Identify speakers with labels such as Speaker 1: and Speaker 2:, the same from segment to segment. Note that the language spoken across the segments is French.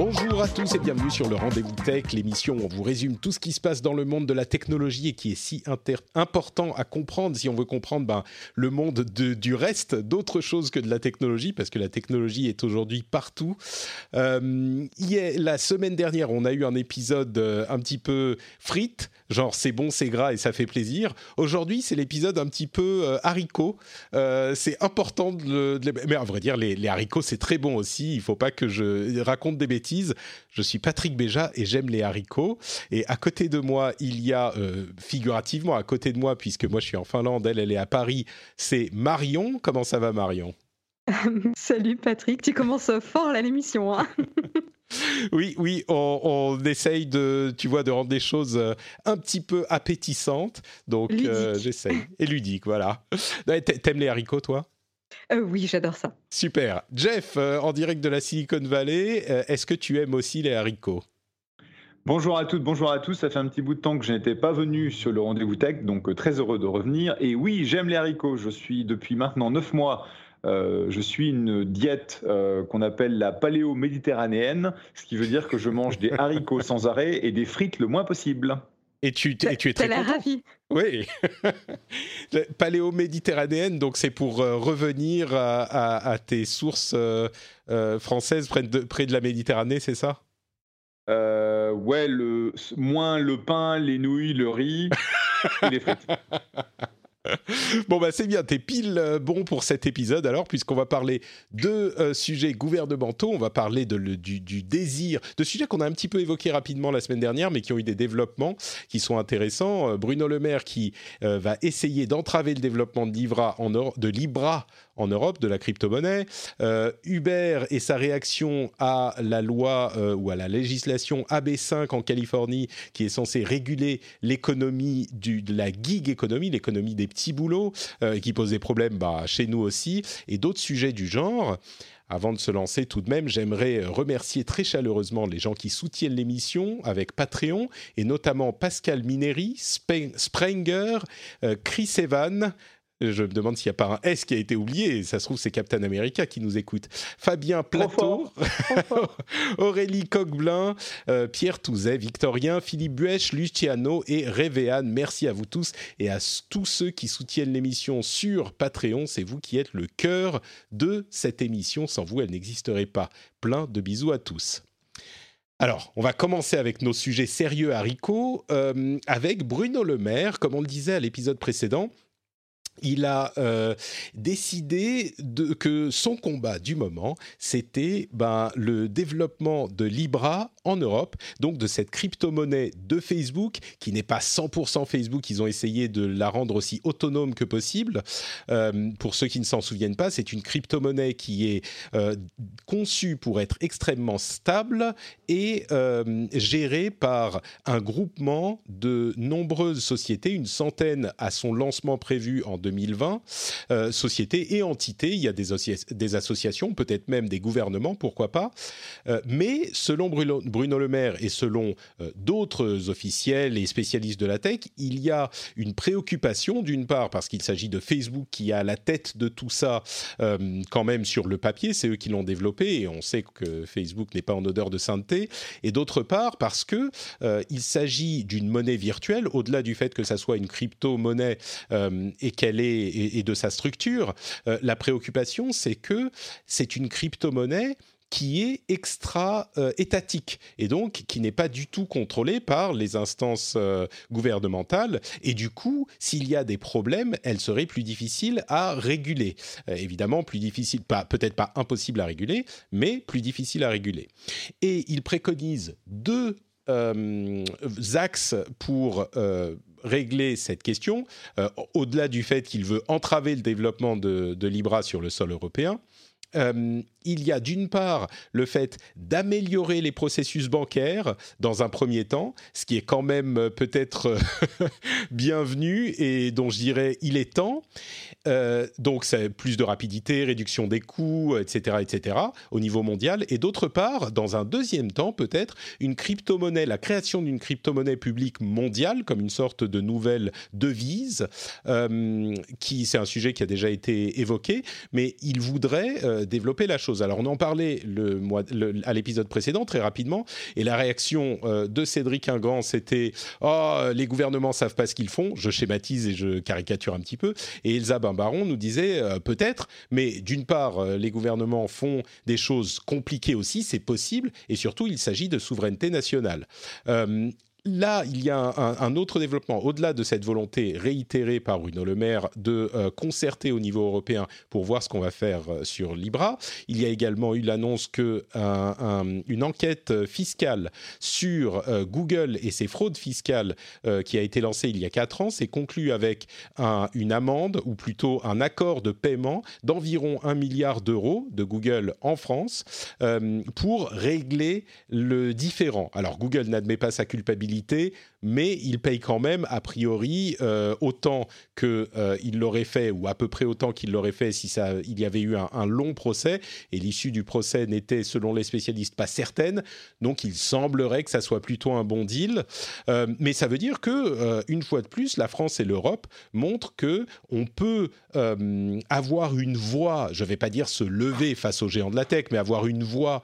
Speaker 1: Bonjour à tous et bienvenue sur le Rendez-vous Tech, l'émission où on vous résume tout ce qui se passe dans le monde de la technologie et qui est si important à comprendre si on veut comprendre ben, le monde de- du reste, d'autres choses que de la technologie, parce que la technologie est aujourd'hui partout. Euh, hier- la semaine dernière, on a eu un épisode euh, un petit peu frites, genre c'est bon, c'est gras et ça fait plaisir. Aujourd'hui, c'est l'épisode un petit peu euh, haricot. C'est important de, de. Mais à vrai dire, les, les haricots, c'est très bon aussi. Il faut pas que je raconte des bêtises. Je suis Patrick Béja et j'aime les haricots. Et à côté de moi, il y a, euh, figurativement, à côté de moi, puisque moi je suis en Finlande, elle, elle est à Paris, c'est Marion. Comment ça va, Marion?
Speaker 2: Salut Patrick, tu commences fort là l'émission. Hein
Speaker 1: Oui, oui, on, on essaye de, tu vois, de rendre des choses euh, un petit peu appétissantes. Donc, euh, j'essaye. Et ludique, voilà. T'aimes les haricots, toi?
Speaker 2: Euh, oui, j'adore ça.
Speaker 1: Super. Jeff, euh, en direct de la Silicon Valley, euh, est-ce que tu aimes aussi les haricots?
Speaker 3: Bonjour à toutes, bonjour à tous. Ça fait un petit bout de temps que je n'étais pas venu sur le rendez-vous tech, donc euh, très heureux de revenir. Et oui, j'aime les haricots. Je suis depuis maintenant neuf mois. euh, je suis une diète euh, qu'on appelle la paléo-méditerranéenne, ce qui veut dire que je mange des haricots sans arrêt et des frites le moins possible.
Speaker 1: Et tu, et tu es très content.
Speaker 2: ravi.
Speaker 1: Oui. Le Paléo-méditerranéenne, donc c'est pour euh, revenir à, à- à tes sources euh, euh, françaises près de, près de la Méditerranée, c'est ça?
Speaker 3: Euh, ouais, le, moins le pain, les nouilles, le riz et les frites.
Speaker 1: Bon, bah c'est bien, t'es pile euh, bon pour cet épisode alors, puisqu'on va parler de euh, sujets gouvernementaux, on va parler de, du, désir, de sujets qu'on a un petit peu évoqués rapidement la semaine dernière, mais qui ont eu des développements qui sont intéressants. Euh, Bruno Le Maire qui va essayer d'entraver le développement de Libra en, Euro- de Libra en Europe, de la crypto-monnaie. Euh, Uber et sa réaction à la loi euh, ou à la législation AB5 en Californie, qui est censée réguler l'économie de la gig économie, l'économie des petits boulots, euh, qui pose des problèmes bah, chez nous aussi, et d'autres sujets du genre. Avant de se lancer tout de même, j'aimerais remercier très chaleureusement les gens qui soutiennent l'émission avec Patreon, et notamment Pascal Mineri, Spe- Sprenger, Chris Evan, je me demande s'il n'y a pas un S qui a été oublié, et ça se trouve c'est Captain America qui nous écoute. Fabien Plateau, Aurélie Coqueblin, euh, Pierre Touzet, Victorien, Philippe Buèche, Luciano et Révéane. Merci à vous tous et à tous ceux qui soutiennent l'émission sur Patreon. C'est vous qui êtes le cœur de cette émission. Sans vous, elle n'existerait pas. Plein de bisous à tous. Alors, on va commencer avec nos sujets sérieux haricots, euh, avec Bruno Le Maire, comme on le disait à l'épisode précédent il a euh, décidé que son combat du moment, c'était ben, le développement de Libra en Europe, donc de cette crypto-monnaie de Facebook, qui n'est pas 100% Facebook, ils ont essayé de la rendre aussi autonome que possible. Euh, pour ceux qui ne s'en souviennent pas, c'est une crypto-monnaie qui est euh, conçue pour être extrêmement stable et euh, gérée par un groupement de nombreuses sociétés, une centaine à son lancement prévu en 2020, euh, sociétés et entités. Il y a des, des associations, peut-être même des gouvernements, pourquoi pas. Mais selon Bruno, Bruno Le Maire et selon euh, d'autres officiels et spécialistes de la tech, il y a une préoccupation, d'une part parce qu'il s'agit de Facebook qui a la tête de tout ça euh, quand même sur le papier, c'est eux qui l'ont développé et on sait que Facebook n'est pas en odeur de sainteté, et d'autre part parce que euh, il s'agit d'une monnaie virtuelle, au-delà du fait que ça soit une crypto-monnaie et qu'elle est et, de sa structure, la préoccupation c'est que c'est une crypto-monnaie qui est extra-étatique et donc qui n'est pas du tout contrôlée par les instances euh, gouvernementales. Et du coup, s'il y a des problèmes, elle serait plus difficile à réguler. Euh, évidemment, plus difficile, pas, peut-être pas impossible à réguler, mais plus difficile à réguler. Et il préconise deux euh, axes pour euh, régler cette question, au-delà du fait qu'il veut entraver le développement de, Libra sur le sol européen, euh, il y a d'une part le fait d'améliorer les processus bancaires dans un premier temps, ce qui est quand même euh, peut-être euh, bienvenu et dont je dirais il est temps. donc c'est plus de rapidité, réduction des coûts, etc., etc. au niveau mondial. Et d'autre part, dans un deuxième temps peut-être, une crypto-monnaie, la création d'une crypto-monnaie publique mondiale comme une sorte de nouvelle devise, qui c'est un sujet qui a déjà été évoqué, mais il voudrait développer la chose. Alors on en parlait le à l'épisode précédent très rapidement, et la réaction euh, de Cédric Ingrand c'était oh les gouvernements savent pas ce qu'ils font. Je schématise et je caricature un petit peu. Et Elsa Bimbaron nous disait euh, peut-être, mais d'une part euh, les gouvernements font des choses compliquées aussi, c'est possible, et surtout il s'agit de souveraineté nationale là, il y a un, autre développement, au-delà de cette volonté réitérée par Bruno Le Maire de euh, concerter au niveau européen pour voir ce qu'on va faire euh, sur Libra. Il y a également eu l'annonce que une enquête fiscale sur euh, Google et ses fraudes fiscales qui a été lancée il y a quatre ans s'est conclue avec une amende, ou plutôt un accord de paiement d'environ un milliard d'euros de Google en France pour régler le différent. Alors Google n'admet pas sa culpabilité mais il paye quand même a priori euh, autant qu'il euh, l'aurait fait ou à peu près autant qu'il l'aurait fait si il y avait eu un, long procès et l'issue du procès n'était selon les spécialistes pas certaine. Donc il semblerait que ça soit plutôt un bon deal, euh, mais ça veut dire que une fois de plus la France et l'Europe montrent que on peut avoir une voix, je ne vais pas dire se lever face aux géants de la tech, mais avoir une voix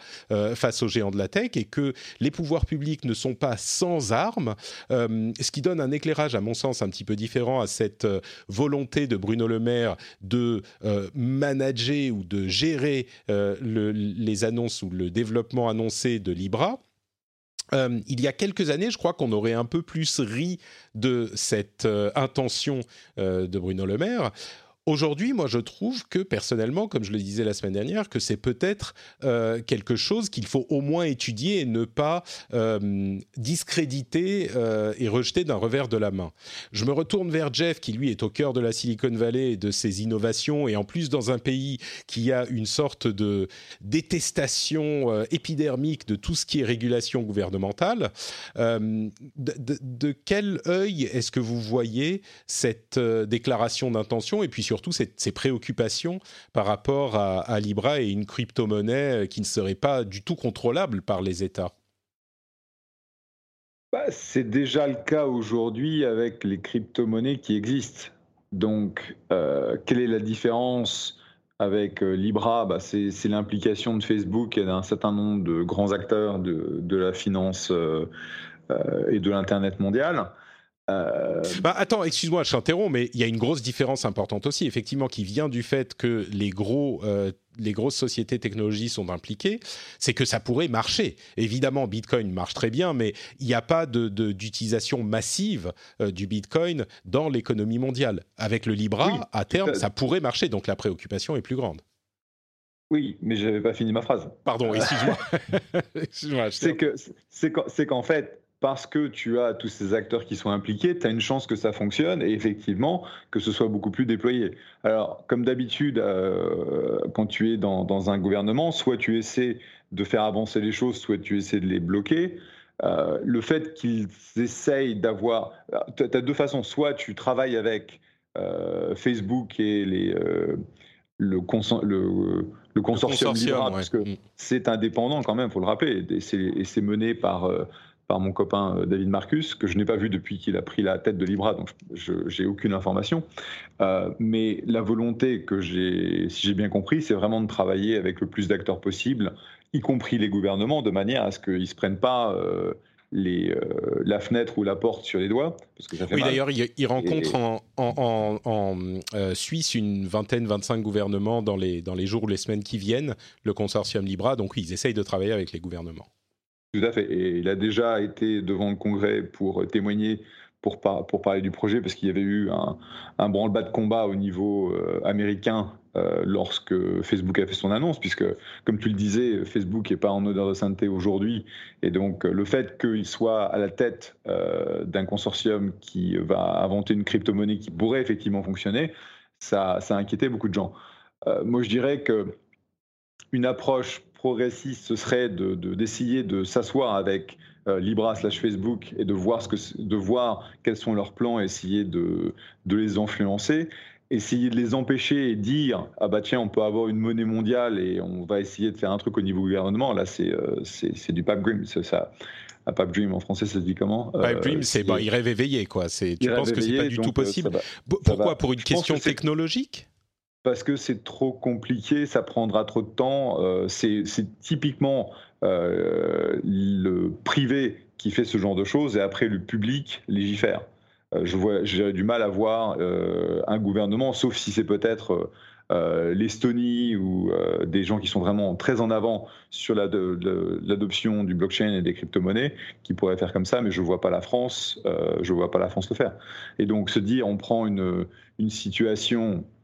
Speaker 1: face aux géants de la tech et que les pouvoirs publics ne sont pas sans armes, euh, ce qui donne un éclairage, à mon sens, un petit peu différent à cette euh, volonté de Bruno Le Maire de euh, manager ou de gérer les annonces ou le développement annoncé de Libra. il y a quelques années, je crois qu'on aurait un peu plus ri de cette intention de Bruno Le Maire. Aujourd'hui, moi, je trouve que personnellement, comme je le disais la semaine dernière, que c'est peut-être euh, quelque chose qu'il faut au moins étudier et ne pas euh, discréditer euh, et rejeter d'un revers de la main. Je me retourne vers Jeff, qui lui est au cœur de la Silicon Valley et de ses innovations, et en plus dans un pays qui a une sorte de détestation épidermique de tout ce qui est régulation gouvernementale. De, de, quel œil est-ce que vous voyez cette déclaration d'intention? Et puis sur surtout ces, préoccupations par rapport à, Libra et une crypto-monnaie euh, qui ne serait pas du tout contrôlable par les États
Speaker 3: bah, C'est déjà le cas aujourd'hui avec les crypto-monnaies qui existent. Donc, euh, quelle est la différence avec euh, Libra? Bah, C'est l'implication de Facebook et d'un certain nombre de grands acteurs de, la finance et de l'Internet mondial.
Speaker 1: Euh, bah, attends, excuse-moi, je t'interromps, mais il y a une grosse différence importante aussi, effectivement, qui vient du fait que les gros, euh, les grosses sociétés technologiques sont impliquées, c'est que ça pourrait marcher. Évidemment, Bitcoin marche très bien, mais il n'y a pas d'utilisation de, massive euh, du Bitcoin dans l'économie mondiale. Avec le Libra, à terme, ça pourrait marcher, donc la préoccupation est plus grande.
Speaker 3: Oui, mais je n'avais pas fini ma phrase.
Speaker 1: Pardon, excuse-moi.
Speaker 3: c'est qu'en fait, parce que tu as tous ces acteurs qui sont impliqués, tu as une chance que ça fonctionne et effectivement que ce soit beaucoup plus déployé. Alors, comme d'habitude, euh, quand tu es dans, un gouvernement, soit tu essaies de faire avancer les choses, soit tu essaies de les bloquer. Euh, le fait qu'ils essayent d'avoir... Tu as deux façons. Soit tu travailles avec euh, Facebook et les, le, le, consortium, parce que mm. c'est indépendant quand même, il faut le rappeler, et c'est mené par par mon copain euh, David Marcus, que je n'ai pas vu depuis qu'il a pris la tête de Libra, donc je n'ai aucune information. Euh, mais la volonté que j'ai, si j'ai bien compris, c'est vraiment de travailler avec le plus d'acteurs possible, y compris les gouvernements, de manière à ce qu'ils ne se prennent pas euh, les, la fenêtre ou la porte sur les doigts. Parce que ça fait
Speaker 1: oui, d'ailleurs, il, rencontre en, en, en, Suisse une vingtaine, 25 gouvernements dans les, dans les jours ou les semaines qui viennent, le consortium Libra, donc oui, ils essayent de travailler avec les gouvernements.
Speaker 3: Tout à fait. Et il a déjà été devant le Congrès pour témoigner pour, pour parler du projet parce qu'il y avait eu un, branle-bas de combat au niveau américain lorsque Facebook a fait son annonce, puisque, comme tu le disais, Facebook n'est pas en odeur de sainteté aujourd'hui. Et donc, le fait qu'il soit à la tête d'un consortium qui va inventer une crypto-monnaie qui pourrait effectivement fonctionner, ça, ça a inquiété beaucoup de gens. moi, je dirais que une approche progressiste, ce serait d'essayer de, de s'asseoir avec euh, Libra slash Facebook et de voir, ce que, de voir quels sont leurs plans, essayer de, de les influencer, essayer de les empêcher et dire ah bah tiens on peut avoir une monnaie mondiale et on va essayer de faire un truc au niveau gouvernement. Là c'est euh, c'est du pipe dream, c'est ça. Un pipe dream en français, ça se dit comment?
Speaker 1: Euh, dream, c'est bah, il rêve éveillé quoi. C'est tu penses que c'est pas du tout possible Pourquoi Pour une question technologique?
Speaker 3: Parce que c'est trop compliqué, ça prendra trop de temps. Euh, c'est typiquement euh, le privé qui fait ce genre de choses et après le public légifère. Euh, j'ai du mal à voir un gouvernement, sauf si c'est peut-être l'Estonie ou des gens qui sont vraiment très en avant sur l'adoption du blockchain et des crypto-monnaies qui pourraient faire comme ça, mais je ne vois pas la France, je vois pas la France le faire. Et donc se dire, on prend une, situation euh,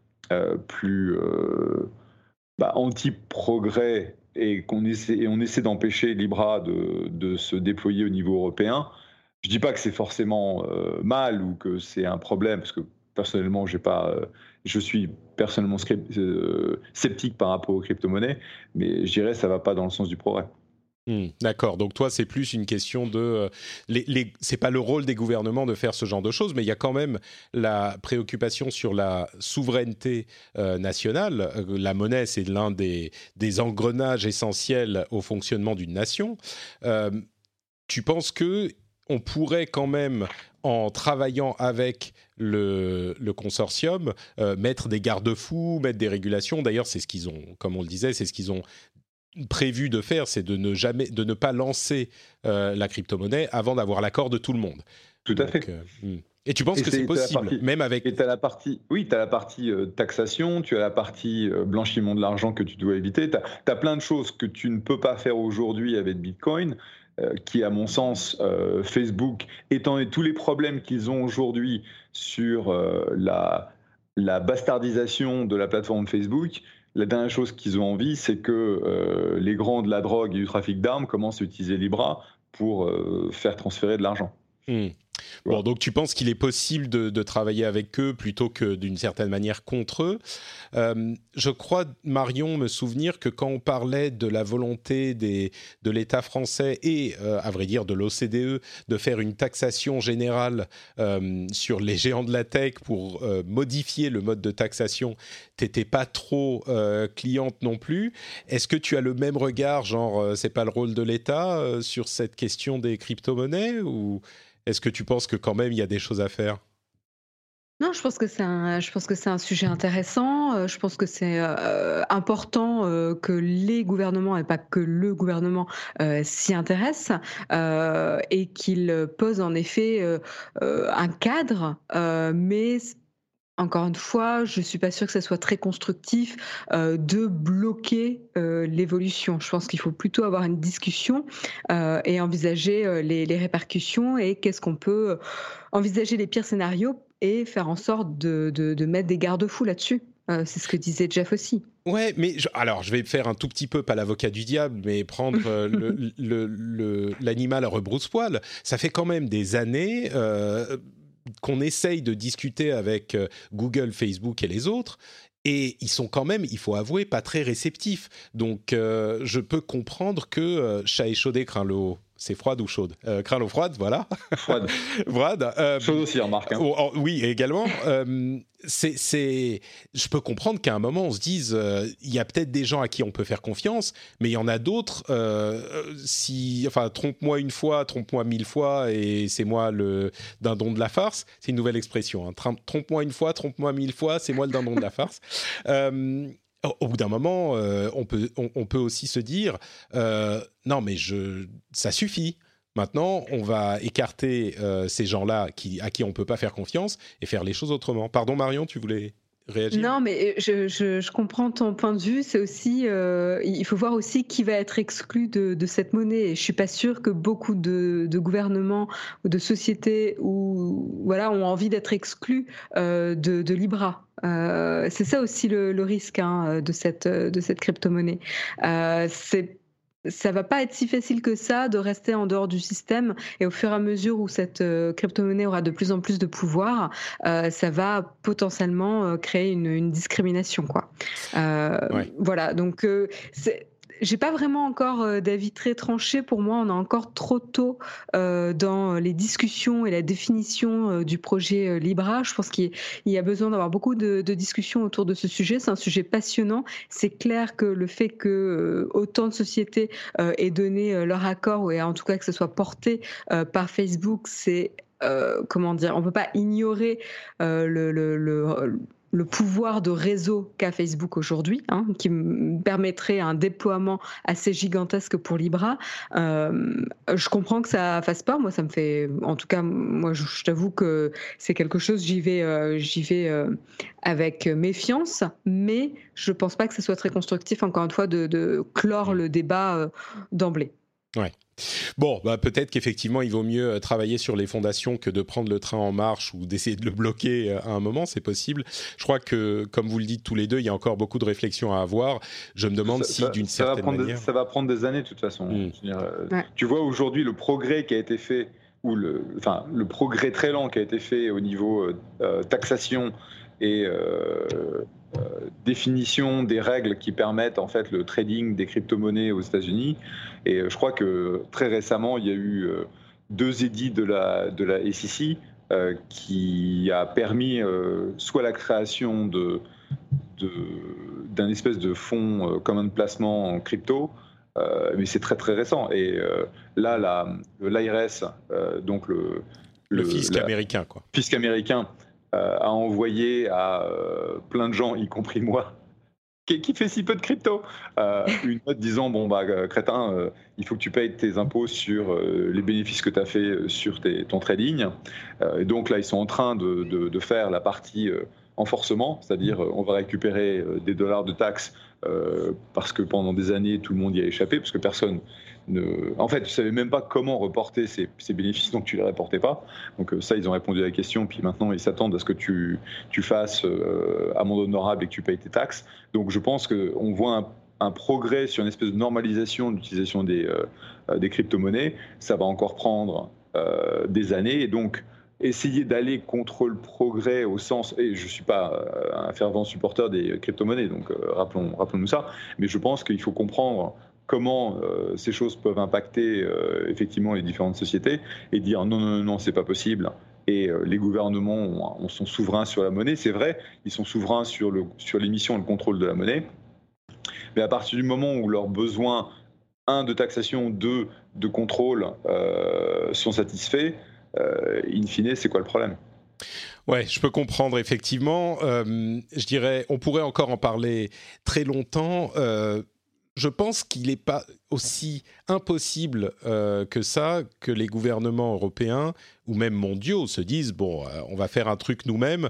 Speaker 3: plus euh, bah, anti-progrès et qu'on essaie, on essaie d'empêcher Libra de, se déployer au niveau européen, je dis pas que c'est forcément euh, mal ou que c'est un problème, parce que personnellement, je suis personnellement sceptique par rapport aux crypto-monnaies, mais je dirais que ça va pas dans le sens du progrès.
Speaker 1: Hmm, d'accord. Donc toi, c'est plus une question de, euh, les, c'est pas le rôle des gouvernements de faire ce genre de choses, mais il y a quand même la préoccupation sur la souveraineté euh, nationale. Euh, la monnaie, c'est l'un des, engrenages essentiels au fonctionnement d'une nation. tu penses que on pourrait quand même en travaillant avec le consortium, mettre des garde-fous, mettre des régulations? D'ailleurs, c'est ce qu'ils ont, comme on le disait, c'est ce qu'ils ont prévu de faire, c'est de ne jamais, de ne pas lancer euh, la crypto-monnaie avant d'avoir l'accord de tout le monde.
Speaker 3: Tout à fait.
Speaker 1: Euh, hmm. Et tu penses que c'est possible, même avec.
Speaker 3: Et as la partie, oui, tu as la partie euh, taxation, tu as la partie blanchiment de l'argent que tu dois éviter. Tu as, plein de choses que tu ne peux pas faire aujourd'hui avec Bitcoin, qui, à mon sens, Facebook, étant donné tous les problèmes qu'ils ont aujourd'hui sur la, la bastardisation de la plateforme Facebook, la dernière chose qu'ils ont envie, c'est que euh, les grands de la drogue et du trafic d'armes commencent à utiliser Libra pour euh, faire transférer de l'argent.
Speaker 1: Hmm. Bon, donc tu penses qu'il est possible de, travailler avec eux plutôt que d'une certaine manière contre eux. Euh, je crois, Marion, me souvenir que quand on parlait de la volonté des, de l'État français et, euh, à vrai dire, de l'OCDE de faire une taxation générale euh, sur les géants de la tech pour modifier le mode de taxation, t'étais pas trop cliente non plus. Est-ce que tu as le même regard, genre c'est pas le rôle de l'État sur cette question des crypto-monnaies ou est-ce que tu penses que quand même il y a des choses à faire?
Speaker 2: Non, je pense que c'est un, sujet intéressant. Euh, je pense que c'est euh, important euh, que les gouvernements et pas que le gouvernement s'y intéressent et qu'il pose en effet un cadre, mais encore une fois, je ne suis pas sûre que ce soit très constructif euh, de bloquer euh, l'évolution. Je pense qu'il faut plutôt avoir une discussion euh, et envisager les, répercussions et qu'est-ce qu'on peut envisager les pires scénarios et faire en sorte de, mettre des garde-fous là-dessus. c'est ce que disait Jeff aussi.
Speaker 1: Ouais, mais alors je vais faire un tout petit peu, pas l'avocat du diable, mais prendre l'animal à rebrousse-poil. Ça fait quand même des années qu'on essaye de discuter avec euh, Google, Facebook et les autres, et ils sont quand même, il faut avouer, pas très réceptifs. Donc, euh, je peux comprendre que euh, chat échaudé craint l'eau c'est froide ou chaude? Euh, Crâne froide, voilà.
Speaker 3: Froide.
Speaker 1: froide.
Speaker 3: Euh, chaude aussi, remarque. Hein.
Speaker 1: Oh, oh, oui, également. euh, c'est, je peux comprendre qu'à un moment, on se dise, euh, il y a peut-être des gens à qui on peut faire confiance, mais il y en a d'autres. Euh, si, enfin, trompe-moi une fois, trompe-moi mille fois, et c'est moi le dindon de la farce. C'est une nouvelle expression. Hein. Trompe-moi une fois, trompe-moi mille fois, c'est moi le dindon de la farce. Au bout d'un moment, euh, on, peut, on, peut aussi se dire euh, non, mais je, ça suffit. Maintenant, on va écarter euh, ces gens-là qui, à qui on ne peut pas faire confiance et faire les choses autrement. Pardon, Marion, tu voulais
Speaker 2: Non, mais je, je, comprends ton point de vue. C'est aussi, il faut voir aussi qui va être exclu de, de cette monnaie. Et je suis pas sûre que beaucoup de, de gouvernements ou de sociétés ou voilà ont envie d'être exclus de, de Libra. c'est ça aussi le, le risque hein, de cette de cette crypto-monnaie. Ça va pas être si facile que ça de rester en dehors du système. Et au fur et à mesure où cette euh, crypto-monnaie aura de plus en plus de pouvoir, euh, ça va potentiellement euh, créer une, une discrimination quoi. Voilà. Donc c'est j'ai pas vraiment encore euh, d'avis très tranché. Pour moi, on est encore trop tôt euh, dans les discussions et la définition euh, du projet Libra. Je pense qu'il y a besoin d'avoir beaucoup de, discussions autour de ce sujet. C'est un sujet passionnant. C'est clair que le fait que autant de sociétés aient donné leur accord, ou en tout cas que ce soit porté par Facebook, c'est comment dire, on peut pas ignorer le le pouvoir de réseau qu'a Facebook aujourd'hui, hein, qui permettrait un déploiement assez gigantesque pour Libra. Euh, je comprends que ça fasse peur. Moi, ça me fait, en tout cas, moi, je, t'avoue que c'est quelque chose. J'y vais, euh, j'y vais euh, avec méfiance, mais je pense pas que ce soit très constructif. Encore une fois, de, de clore le débat d'emblée.
Speaker 1: Ouais. Bon, bah peut-être qu'effectivement, il vaut mieux euh, travailler sur les fondations que de prendre le train en marche ou d'essayer de le bloquer euh, à un moment, c'est possible. Je crois que, comme vous le dites tous les deux, il y a encore beaucoup de réflexions à avoir. Je me demande si, d'une certaine manière...
Speaker 3: ça va prendre des années, de toute façon. Hmm. Euh, tu vois aujourd'hui le progrès qui a été fait, ou le, enfin, le progrès très lent qui a été fait au niveau taxation et euh, définition des règles qui permettent en fait le trading des crypto-monnaies aux États-Unis. Et euh, je crois que très récemment, il y a eu euh, deux édits de la, de la SEC qui a permis soit la création de, d'un espèce de fonds commun de placement en crypto, mais c'est très très récent. Et là, l'IRS, donc le,
Speaker 1: le, fisc américain, quoi.
Speaker 3: Fisc américain euh, a envoyé à euh, plein de gens, y compris moi, qui, fait si peu de crypto, euh, une note disant bon bah crétin, il faut que tu payes tes impôts sur les bénéfices que tu as fait sur ton trading. et donc là, ils sont en train de, de faire la partie enforcement, c'est-à-dire on va récupérer des dollars de taxes parce que pendant des années tout le monde y a échappé, parce que personne en fait, tu savais même pas comment reporter ces, bénéfices, donc tu les reportais pas. Donc euh, ça, ils ont répondu à la question, puis maintenant ils s'attendent à ce que tu, fasses euh, amende honorable et que tu payes tes taxes. Donc je pense qu'on voit un, progrès sur une espèce de normalisation de l'utilisation des, euh, crypto-monnaies. Ça va encore prendre des années, et donc essayer d'aller contre le progrès au sens, et je ne suis pas un fervent supporter des crypto-monnaies, donc rappelons, rappelons-nous ça, mais je pense qu'il faut comprendre comment euh, ces choses peuvent impacter euh, effectivement les différentes sociétés et dire non, non, non, c'est pas possible. Et euh, les gouvernements sont souverains sur la monnaie, c'est vrai, ils sont souverains sur, le, sur l'émission et le contrôle de la monnaie. Mais à partir du moment où leurs besoins, un, de taxation, deux, de contrôle, sont satisfaits, in fine, c'est quoi le problème?
Speaker 1: Ouais, je peux comprendre effectivement. je dirais, on pourrait encore en parler très longtemps je pense qu'il n'est pas aussi impossible euh, que ça que les gouvernements européens ou même mondiaux se disent bon, euh, on va faire un truc nous-mêmes.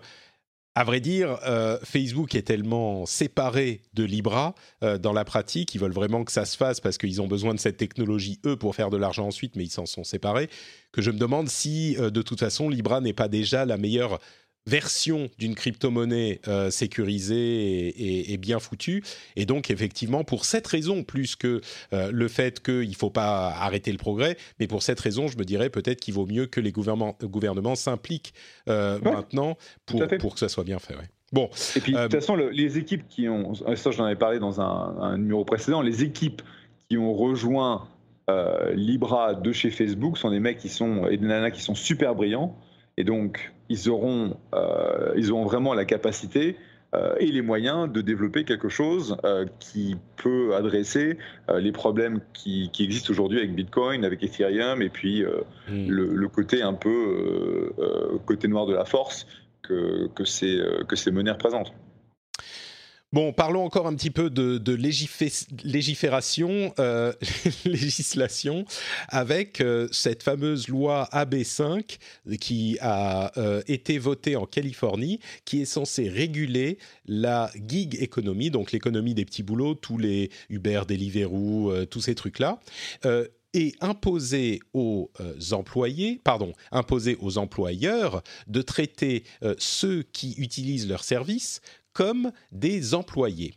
Speaker 1: À vrai dire, euh, Facebook est tellement séparé de Libra dans la pratique, ils veulent vraiment que ça se fasse parce qu'ils ont besoin de cette technologie, eux, pour faire de l'argent ensuite, mais ils s'en sont séparés, que je me demande si, de toute façon, Libra n'est pas déjà la meilleure version d'une crypto-monnaie euh, sécurisée et, bien foutue. Et donc, effectivement, pour cette raison, plus que euh, le fait qu'il ne faut pas arrêter le progrès, mais pour cette raison, je me dirais peut-être qu'il vaut mieux que les gouvernements, gouvernements s'impliquent euh, maintenant pour, pour que ça soit bien fait.
Speaker 3: Bon, et puis, de toute façon, les équipes qui ont, ça j'en avais parlé dans un, un, numéro précédent, les équipes qui ont rejoint Libra de chez Facebook sont des mecs qui sont, et des nanas qui sont super brillants. Et donc, ils auront, euh, ils auront vraiment la capacité euh, et les moyens de développer quelque chose euh, qui peut adresser les problèmes qui, existent aujourd'hui avec Bitcoin, avec Ethereum, et puis hmm. le, côté un peu côté noir de la force que, que, ces, que ces monnaies représentent.
Speaker 1: Bon, parlons encore un petit peu de, légifération, euh, législation, avec euh, cette fameuse loi AB5 qui a euh, été votée en Californie, qui est censée réguler la gig économie, donc l'économie des petits boulots, tous les Uber, Deliveroo, tous ces trucs-là et imposer aux employés, pardon, imposer aux employeurs de traiter ceux qui utilisent leurs services comme des employés.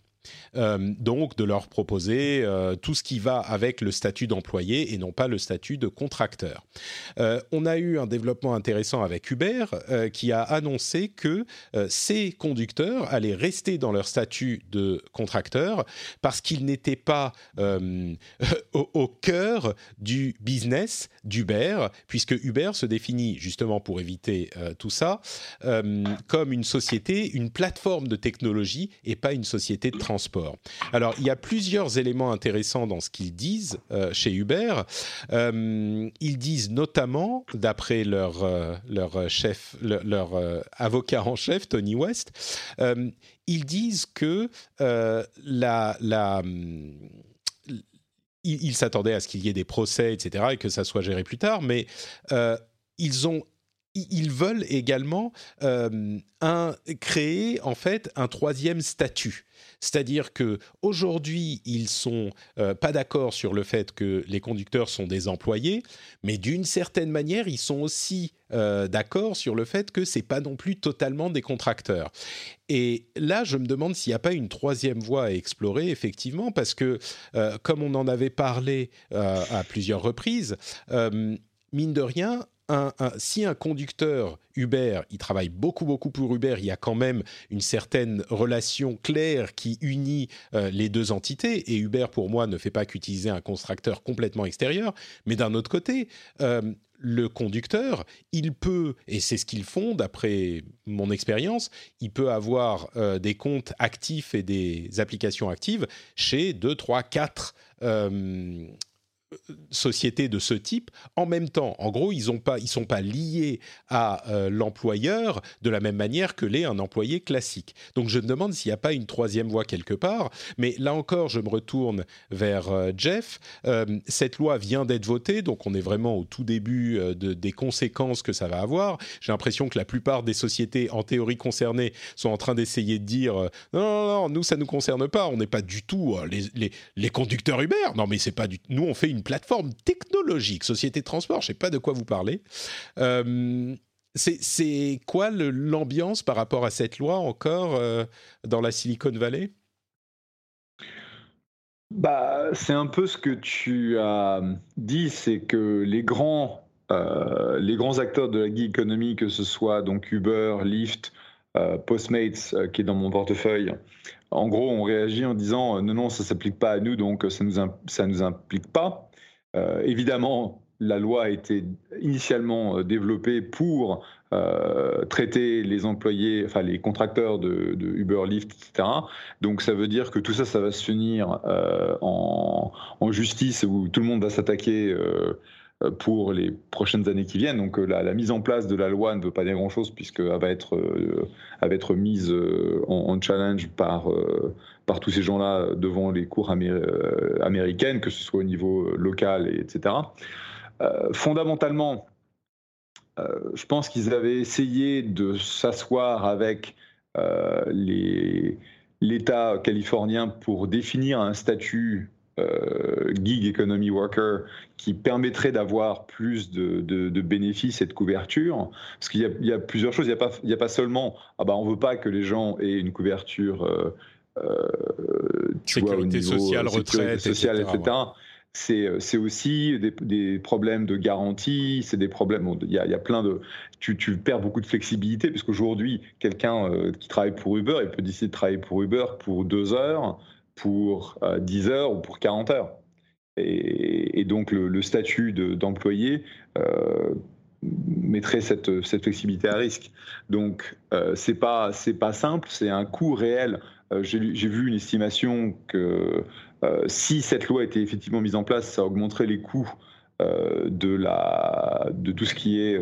Speaker 1: Euh, donc de leur proposer euh, tout ce qui va avec le statut d'employé et non pas le statut de contracteur. Euh, on a eu un développement intéressant avec Uber qui a annoncé que ces conducteurs allaient rester dans leur statut de contracteur parce qu'ils n'étaient pas au, au, cœur du business d'Uber, puisque Uber se définit justement pour éviter tout ça comme une société, une plateforme de technologie et pas une société de transport. Alors, il y a plusieurs éléments intéressants dans ce qu'ils disent euh, chez Uber. Euh, ils disent notamment, d'après leur, euh, leur chef, leur, avocat en chef, Tony West, ils disent que la, ils s'attendaient à ce qu'il y ait des procès, etc., et que ça soit géré plus tard, mais ils ont ils veulent également un, créer en fait un troisième statut. C'est-à-dire que aujourd'hui, ils sont euh, pas d'accord sur le fait que les conducteurs sont des employés, mais d'une certaine manière, ils sont aussi euh, d'accord sur le fait que c'est pas non plus totalement des contracteurs. Et là, je me demande s'il n'y a pas une troisième voie à explorer, effectivement, parce que euh, comme on en avait parlé à plusieurs reprises, mine de rien, si un conducteur Uber, il travaille beaucoup, beaucoup pour Uber, il y a quand même une certaine relation claire qui unit euh, les deux entités. Et Uber, pour moi, ne fait pas qu'utiliser un constructeur complètement extérieur. Mais d'un autre côté, euh, le conducteur, il peut, et c'est ce qu'ils font d'après mon expérience, il peut avoir euh, des comptes actifs et des applications actives chez 2, 3, 4 sociétés de ce type en même temps. En gros, ils ne sont pas liés à euh, l'employeur de la même manière que l'est un employé classique. Donc, je me demande s'il n'y a pas une troisième voie quelque part. Mais là encore, je me retourne vers euh, Jeff. Euh, cette loi vient d'être votée, donc on est vraiment au tout début de, des conséquences que ça va avoir. J'ai l'impression que la plupart des sociétés, en théorie concernées, sont en train d'essayer de dire non, non, non, nous ça nous concerne pas. On n'est pas du tout les, les, les, conducteurs Uber. Non, mais c'est pas du. Nous, on fait une plateforme technologique, société de transport, je ne sais pas de quoi vous parlez. Euh, c'est quoi l'ambiance par rapport à cette loi encore euh, dans la Silicon Valley?
Speaker 3: Bah, C'est un peu ce que tu as dit, c'est que les grands, euh, les grands acteurs de la gig economy, que ce soit donc Uber, Lyft, Postmates, qui est dans mon portefeuille, en gros, on réagit en disant non, non, ça ne s'applique pas à nous, donc ça ne nous implique pas. Euh, évidemment, la loi a été initialement euh, développée pour euh, traiter les employés, enfin les contracteurs de, Uber, Lyft, etc. Donc ça veut dire que tout ça, ça va se finir en, justice où tout le monde va s'attaquer pour les prochaines années qui viennent. Donc euh, la, mise en place de la loi ne veut pas dire grand-chose puisqu'elle va être, euh, va être mise en, challenge par, par tous ces gens-là devant les cours américaines, que ce soit au niveau local, et, etc. fondamentalement, je pense qu'ils avaient essayé de s'asseoir avec l'État californien pour définir un statut euh, gig economy worker qui permettrait d'avoir plus de, de, bénéfices et de couverture. Parce qu'il y, y, a plusieurs choses. Il n'y a, pas, il a pas seulement, ah bah on veut pas que les gens aient une couverture. Euh, euh
Speaker 1: tu sécurité vois, au niveau, sociale, retraite,
Speaker 3: sociale, etc. C'est aussi des, des, problèmes de garantie, c'est des problèmes. Il y, a, y, a plein de. Tu, tu, perds beaucoup de flexibilité, parce qu'aujourd'hui, quelqu'un euh, qui travaille pour Uber, il peut décider de travailler pour Uber pour deux heures pour 10 euh, heures ou pour 40 heures. Et, donc le, statut d'employé euh, mettrait cette, flexibilité à risque. Donc euh, c'est pas pas simple, c'est un coût réel. J'ai vu une estimation que si cette loi était effectivement mise en place, ça augmenterait les coûts de, la, de tout ce qui est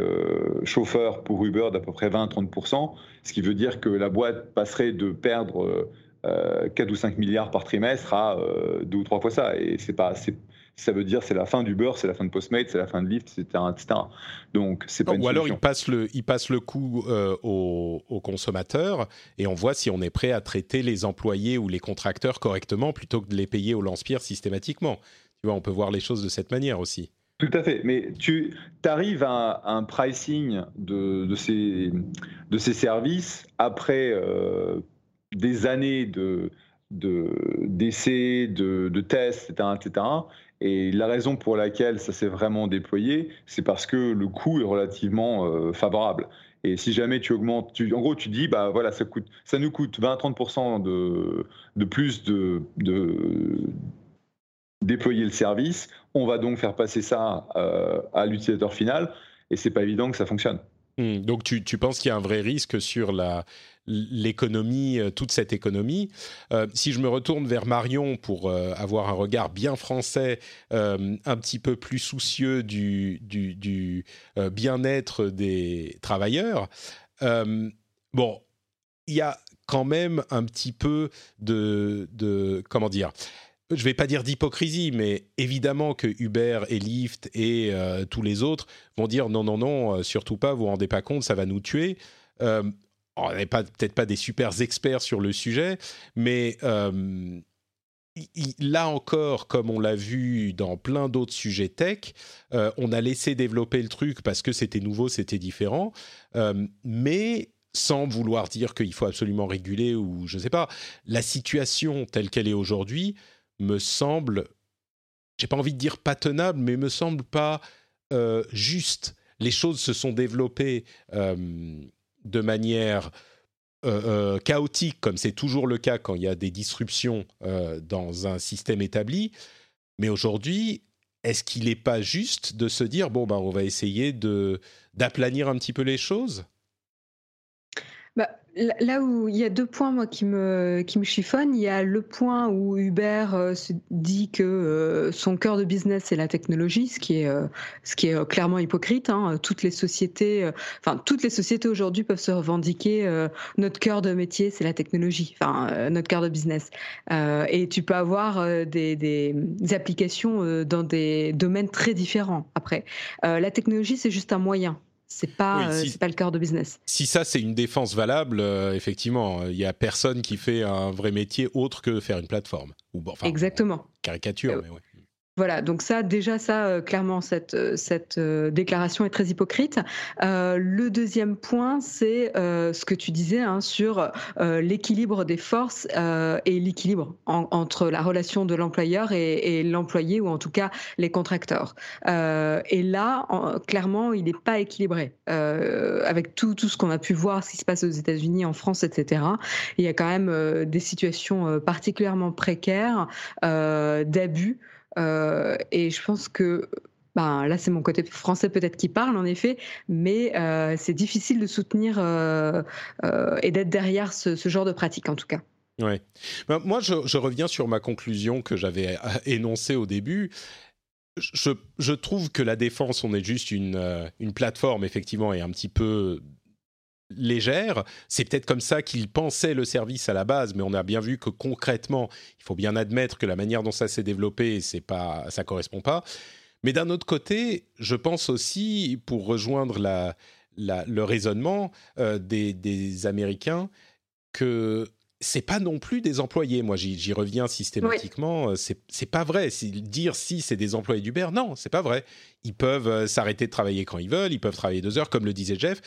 Speaker 3: chauffeur pour Uber d'à peu près 20-30%, ce qui veut dire que la boîte passerait de perdre 4 ou 5 milliards par trimestre à deux ou trois fois ça. Et c'est pas, ça veut dire c'est la fin du beurre, c'est la fin de Postmate, c'est la fin de Lyft, etc. etc. Donc c'est pas une
Speaker 1: Ou alors
Speaker 3: il
Speaker 1: passe le, il passe le coût euh, aux, consommateurs et on voit si on est prêt à traiter les employés ou les contracteurs correctement plutôt que de les payer au lance-pierre systématiquement. Tu vois, on peut voir les choses de cette manière aussi.
Speaker 3: Tout à fait, mais tu arrives à, un pricing de, de, ces, de ces services après euh, des années de d'essais, de, tests, etc.. Et la raison pour laquelle ça s'est vraiment déployé, c'est parce que le coût est relativement euh, favorable. Et si jamais tu augmentes, en gros, tu dis, bah voilà, ça, coûte, ça nous coûte 20-30% de, de plus de, de, déployer le service, on va donc faire passer ça euh, à l'utilisateur final, et c'est pas évident que ça fonctionne.
Speaker 1: Hmm, donc tu, tu penses qu'il y a un vrai risque sur la, l'économie, euh, toute cette économie. Euh, si je me retourne vers Marion pour euh, avoir un regard bien français, un petit peu plus soucieux du, du, bien-être des travailleurs, bon, il y a quand même un petit peu de, de comment dire je vais pas dire d'hypocrisie, mais évidemment que Uber et Lyft et tous les autres vont dire non, non, non, surtout pas, vous vous rendez pas compte, ça va nous tuer on n'est peut-être pas des super experts sur le sujet, mais euh, là encore, comme on l'a vu dans plein d'autres sujets tech, euh, on a laissé développer le truc parce que c'était nouveau, c'était différent, euh, mais sans vouloir dire qu'il faut absolument réguler ou je ne sais pas. La situation telle qu'elle est aujourd'hui me semble, j'ai pas envie de dire pas tenable, mais me semble pas juste. Les choses se sont développées de manière euh, euh, chaotique, comme c'est toujours le cas quand il y a des disruptions euh, dans un système établi. Mais aujourd'hui, est-ce qu'il n'est pas juste de se dire, bon, bah, on va essayer d'aplanir un petit peu les choses?
Speaker 2: Là où il y a deux points moi qui me qui me chiffonnent, il y a le point où Uber euh, se dit que euh, son cœur de business c'est la technologie, ce qui est euh, ce qui est clairement hypocrite. Hein. Toutes les sociétés, enfin toutes les sociétés aujourd'hui peuvent se revendiquer notre cœur de métier c'est la technologie, enfin notre cœur de business. et tu peux avoir des, des, applications dans des domaines très différents. Après, la technologie c'est juste un moyen. C'est pas, euh, pas le cœur de business.
Speaker 1: Si ça, c'est une défense valable, euh, effectivement, il n'y a personne qui fait un vrai métier autre que faire une plateforme.
Speaker 2: Ou, enfin, Exactement.
Speaker 1: Caricature, euh, mais ouais.
Speaker 2: Voilà, donc ça, déjà, ça, euh, clairement, cette, euh, cette euh, déclaration est très hypocrite. le deuxième point, c'est ce que tu disais hein, sur l'équilibre des forces et l'équilibre entre la relation de l'employeur et, l'employé, ou en tout cas les contracteurs. et là, clairement, il n'est pas équilibré. avec tout, tout ce qu'on a pu voir, ce qui se passe aux États-Unis, en France, etc., il y a quand même des situations particulièrement précaires d'abus. Euh, et je pense que ben, là, c'est mon côté français peut-être qui parle, en effet, mais euh, c'est difficile de soutenir euh, et d'être derrière ce, genre de pratique, en tout cas.
Speaker 1: Ouais. Ben, moi, je, reviens sur ma conclusion que j'avais énoncée au début. Je, je, trouve que la défense, on est juste une, une plateforme, effectivement, et un petit peu légère. C'est peut-être comme ça qu'ils pensaient le service à la base, mais on a bien vu que concrètement, il faut bien admettre que la manière dont ça s'est développé, c'est pas, ça correspond pas. Mais d'un autre côté, je pense aussi, pour rejoindre la, le raisonnement euh, des, Américains, que c'est pas non plus des employés. Moi, j'y reviens systématiquement. Euh, c'est pas vrai. Dire si c'est des employés d'Uber, non, c'est pas vrai. Ils peuvent euh, s'arrêter de travailler quand ils veulent. Ils peuvent travailler deux heures, comme le disait Jeff.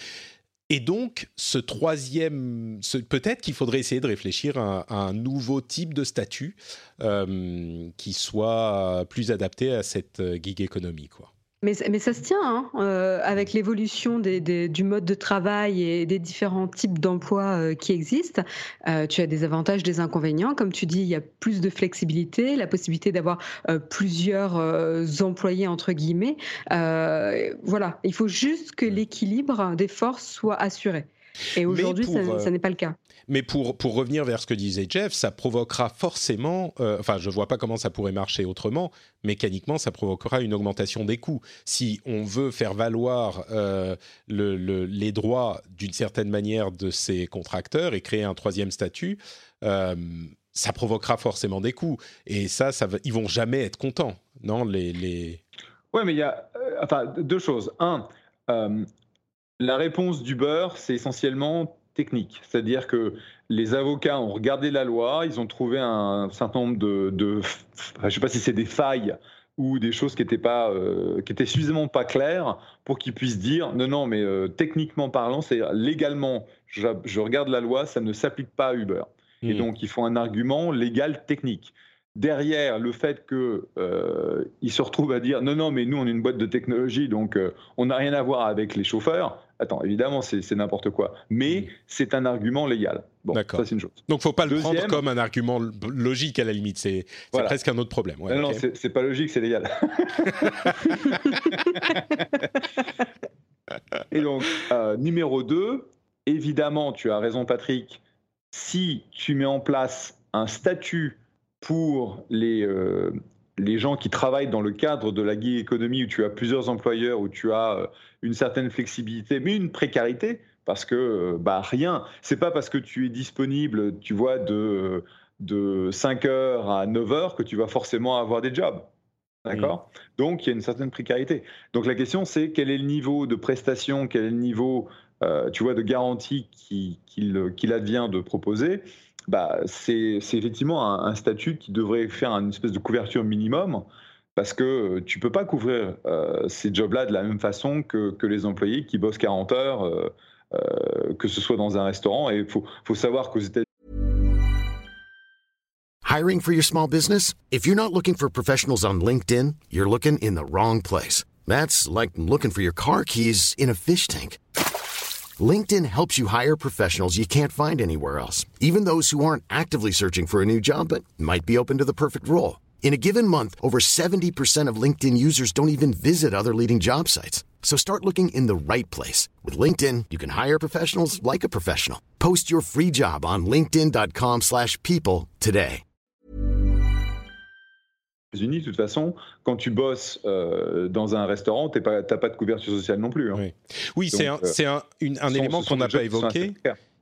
Speaker 1: Et donc, ce troisième, peut-être qu'il faudrait essayer de réfléchir à, un nouveau type de statut euh, qui soit plus adapté à cette euh, gig économie, quoi.
Speaker 2: Mais, mais, ça se tient, hein, euh, avec l'évolution du mode de travail et des différents types d'emplois euh, qui existent. Euh, tu as des avantages, des inconvénients. Comme tu dis, il y a plus de flexibilité, la possibilité d'avoir plusieurs employés, entre guillemets. voilà, il faut juste que l'équilibre des forces soit assuré. Et aujourd'hui, ça, n'est pas le cas.
Speaker 1: Mais pour, pour revenir vers ce que disait Jeff, ça provoquera forcément, euh, enfin je ne vois pas comment ça pourrait marcher autrement, mécaniquement ça provoquera une augmentation des coûts. Si on veut faire valoir euh, le, les droits d'une certaine manière de ces contracteurs et créer un troisième statut, euh, ça provoquera forcément des coûts. Et ça, ça ils vont jamais être contents, non les, les...
Speaker 3: Ouais, mais il y a enfin, deux choses. Un, la réponse du beurre, c'est essentiellement technique. C'est-à-dire que les avocats ont regardé la loi, ils ont trouvé un certain nombre de, je ne sais pas si c'est des failles ou des choses qui étaient pas, euh, qui étaient suffisamment pas claires pour qu'ils puissent dire non, non, mais euh, techniquement parlant, c'est légalement, je, regarde la loi, ça ne s'applique pas à Uber. Et hmm. donc, ils font un argument légal technique derrière le fait qu'ils euh, se retrouvent à dire non, non, mais nous, on est une boîte de technologie, donc euh, on n'a rien à voir avec les chauffeurs. Attends, évidemment, c'est n'importe quoi. Mais mm. c'est un argument légal. Bon, ça, c'est une chose.
Speaker 1: Donc, faut pas le prendre comme un argument logique à la limite. C'est presque un autre problème.
Speaker 3: non, non, c'est pas logique, c'est légal. Et donc, euh, numéro 2, évidemment, tu as raison, Patrick. Si tu mets en place un statut pour les, euh, les gens qui travaillent dans le cadre de la gig économie où tu as plusieurs employeurs, où tu as euh, une certaine flexibilité, mais une précarité, parce que euh, bah, rien, c'est pas parce que tu es disponible, tu vois, de, de 5 heures à 9 heures que tu vas forcément avoir des jobs. D'accord? Donc, il y a une certaine précarité. Donc, la question, c'est quel est le niveau de prestation, quel est le niveau, tu vois, de garantie qu'il advient de proposer? Bah, c'est effectivement un, statut qui devrait faire une espèce de couverture minimum parce que euh, tu peux pas couvrir euh, ces jobs-là de la même façon que, que, les employés qui bossent 40 heures, euh, euh, que ce soit dans un restaurant. Et il faut, faut savoir qu'aux États-Unis.
Speaker 4: Hiring for your small business? If you're not looking for professionals on LinkedIn, you're looking in the wrong place. That's like looking for your car keys in a fish tank. LinkedIn helps you hire professionals you can't find anywhere else, even those who aren't actively searching for a new job but might be open to the perfect role. In a given month, over 70% of LinkedIn users don't even visit other leading job sites. So start looking in the right place. With LinkedIn, you can hire professionals like a professional. Post your free job on linkedin.com slash people today.
Speaker 3: Unis, de toute façon, quand tu bosses euh, dans un restaurant, tu n'as pas, de couverture sociale non plus. Hein.
Speaker 1: Oui, oui c'est un, euh, un, un élément qu'on n'a pas évoqué.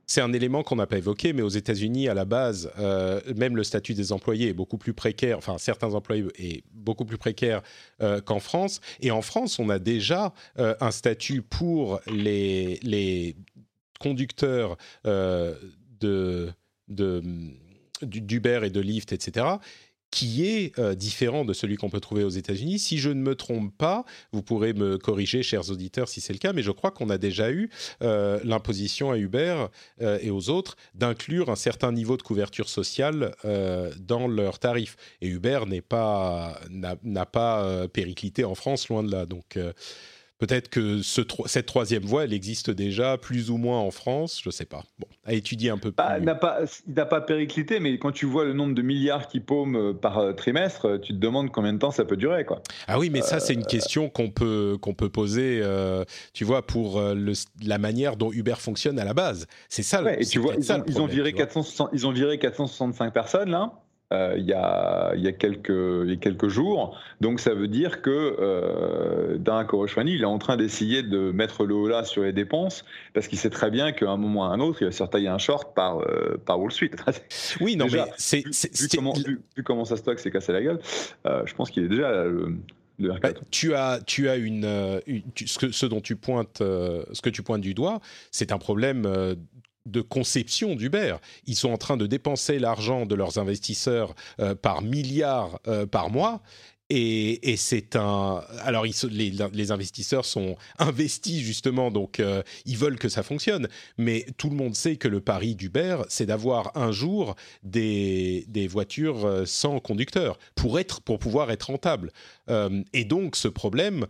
Speaker 1: C'est un élément qu'on n'a pas évoqué, mais aux États-Unis, à la base, euh, même le statut des employés est beaucoup plus précaire. Enfin, certains employés est beaucoup plus précaire euh, qu'en France. Et en France, on a déjà euh, un statut pour les, les conducteurs de d'Uber et de Lyft, etc., qui est euh, différent de celui qu'on peut trouver aux États-Unis. Si je ne me trompe pas, vous pourrez me corriger, chers auditeurs, si c'est le cas, mais je crois qu'on a déjà eu euh, l'imposition à Uber euh, et aux autres d'inclure un certain niveau de couverture sociale dans leurs tarifs. Et Uber n'est pas n'a pas périclité en France, loin de là. Donc Peut-être que ce, cette troisième voie, elle existe déjà plus ou moins en France, je ne sais pas. Bon, à étudier un peu
Speaker 3: bah,
Speaker 1: plus.
Speaker 3: il n'a pas, pas périclité, mais quand tu vois le nombre de milliards qui paument euh, par euh, trimestre, tu te demandes combien de temps ça peut durer. Quoi.
Speaker 1: Ah oui, mais ça, c'est une euh, question qu'on peut, qu'on peut poser, tu vois, pour le, la manière dont Uber fonctionne à la base. C'est ça,
Speaker 3: ouais, et tu vois, ils, ont, ils, ont viré 400, ils ont viré 465 personnes, là. Euh, il, y a, il, y a quelques, il y a quelques jours. Donc ça veut dire que euh, Dan il est en train d'essayer de mettre le haut là sur les dépenses parce qu'il sait très bien qu'à un moment ou à un autre, il va se tailler un short par, euh, par Wall Street.
Speaker 1: Oui, non, mais c'est.
Speaker 3: Vu, comment, vu, comment ça stock s'est cassé la gueule, euh, je pense qu'il est déjà le, bah,
Speaker 1: tu as, tu as une, ce, que, ce, dont tu pointes, ce que tu pointes du doigt, c'est un problème de conception d'Uber. Ils sont en train de dépenser l'argent de leurs investisseurs euh, par milliards euh, par mois. Et, c'est un. Alors, les, investisseurs sont investis justement, donc euh, ils veulent que ça fonctionne. Mais tout le monde sait que le pari d'Uber, c'est d'avoir un jour des, des, voitures sans conducteur pour être, pour pouvoir être rentable. et donc, ce problème,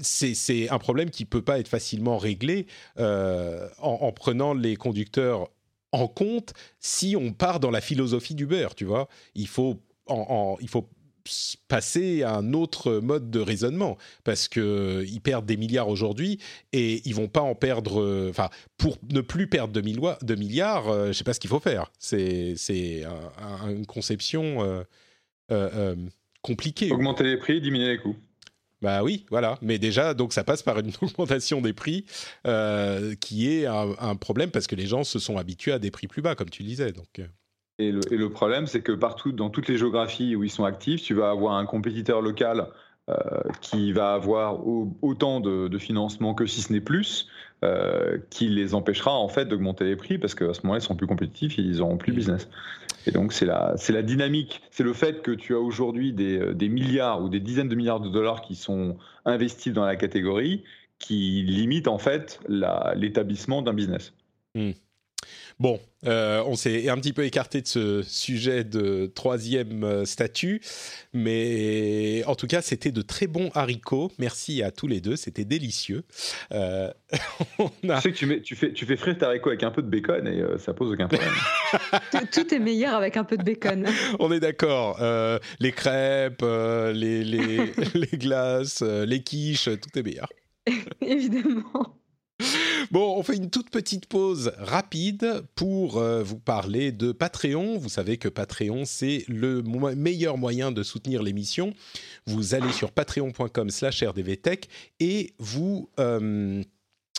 Speaker 1: c'est un problème qui peut pas être facilement réglé euh, en, prenant les conducteurs en compte si on part dans la philosophie d'Uber, tu vois. Il faut, passer à un autre mode de raisonnement parce que ils perdent des milliards aujourd'hui et ils vont pas en perdre. Enfin, pour ne plus perdre de, milliards, je je sais pas ce qu'il faut faire. C'est une conception compliquée.
Speaker 3: Augmenter les prix, diminuer les coûts.
Speaker 1: Bah oui, voilà. Mais déjà, donc ça passe par une augmentation des prix euh, qui est un, problème parce que les gens se sont habitués à des prix plus bas, comme tu disais. Donc. Euh.
Speaker 3: Et le, et le problème, c'est que partout, dans toutes les géographies où ils sont actifs, tu vas avoir un compétiteur local euh, qui va avoir autant de, financement que si ce n'est plus, euh, qui les empêchera en fait d'augmenter les prix parce qu'à ce moment-là ils seront plus compétitifs et ils n'auront plus business. Et donc c'est la, c'est la dynamique, c'est le fait que tu as aujourd'hui des, euh, des, milliards ou des dizaines de milliards de dollars qui sont investis dans la catégorie qui limite en fait l'établissement d'un business.
Speaker 1: Hmm. Bon, euh, on s'est un petit peu écarté de ce sujet de troisième euh, statut, mais en tout cas, c'était de très bons haricots. Merci à tous les deux, c'était délicieux.
Speaker 3: Euh, Tu sais que tu, fais, tu fais frire tes haricots avec un peu de bacon et ça pose aucun problème.
Speaker 2: tout, est meilleur avec un peu de bacon.
Speaker 1: on est d'accord. les crêpes, les, les, les glaces, les quiches, tout est meilleur.
Speaker 2: Évidemment.
Speaker 1: Bon, on fait une toute petite pause rapide pour euh, vous parler de Patreon. Vous savez que Patreon, c'est le meilleur moyen de soutenir l'émission. Vous allez sur patreon.com slash rdvtech et vous... Euh,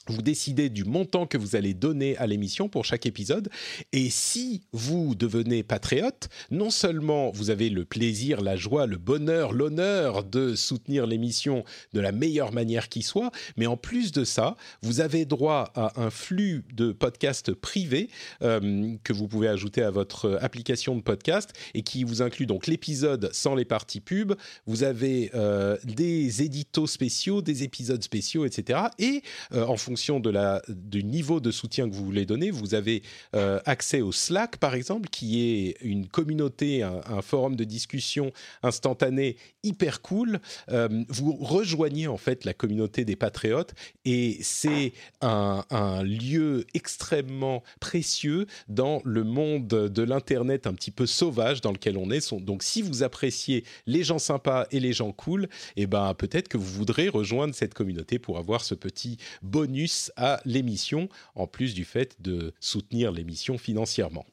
Speaker 1: vous décidez du montant que vous allez donner à l'émission pour chaque épisode. Et si vous devenez patriote, non seulement vous avez le plaisir, la joie, le bonheur, l'honneur de soutenir l'émission de la meilleure manière qui soit, mais en plus de ça, vous avez droit à un flux de podcasts privés euh, que vous pouvez ajouter à votre application de podcast et qui vous inclut donc l'épisode sans les parties pub. Vous avez euh, des éditos spéciaux, des épisodes spéciaux, etc. Et euh, en fonction fonction du niveau de soutien que vous voulez donner, vous avez euh, accès au Slack, par exemple, qui est une communauté, un, forum de discussion instantané hyper cool. Euh, vous rejoignez en fait la communauté des patriotes et c'est un, un, lieu extrêmement précieux dans le monde de l'Internet un petit peu sauvage dans lequel on est. Donc si vous appréciez les gens sympas et les gens cool, eh ben peut-être que vous voudrez rejoindre cette communauté pour avoir ce petit bonus à l'émission, en plus du fait de soutenir l'émission financièrement.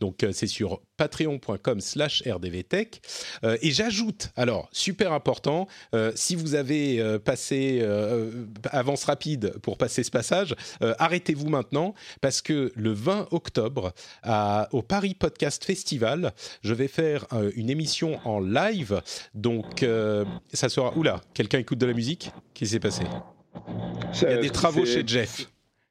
Speaker 1: Donc euh, c'est sur patreon.com slash rdvtech. Euh, et j'ajoute, alors super important, euh, si vous avez passé avance rapide pour passer ce passage, arrêtez-vous maintenant parce que le 20 octobre au Paris Podcast Festival, je vais faire une émission en live. Donc ça sera... Oula, quelqu'un écoute de la musique? Qu'est-ce qui s'est passé? Il y a des travaux chez Jeff.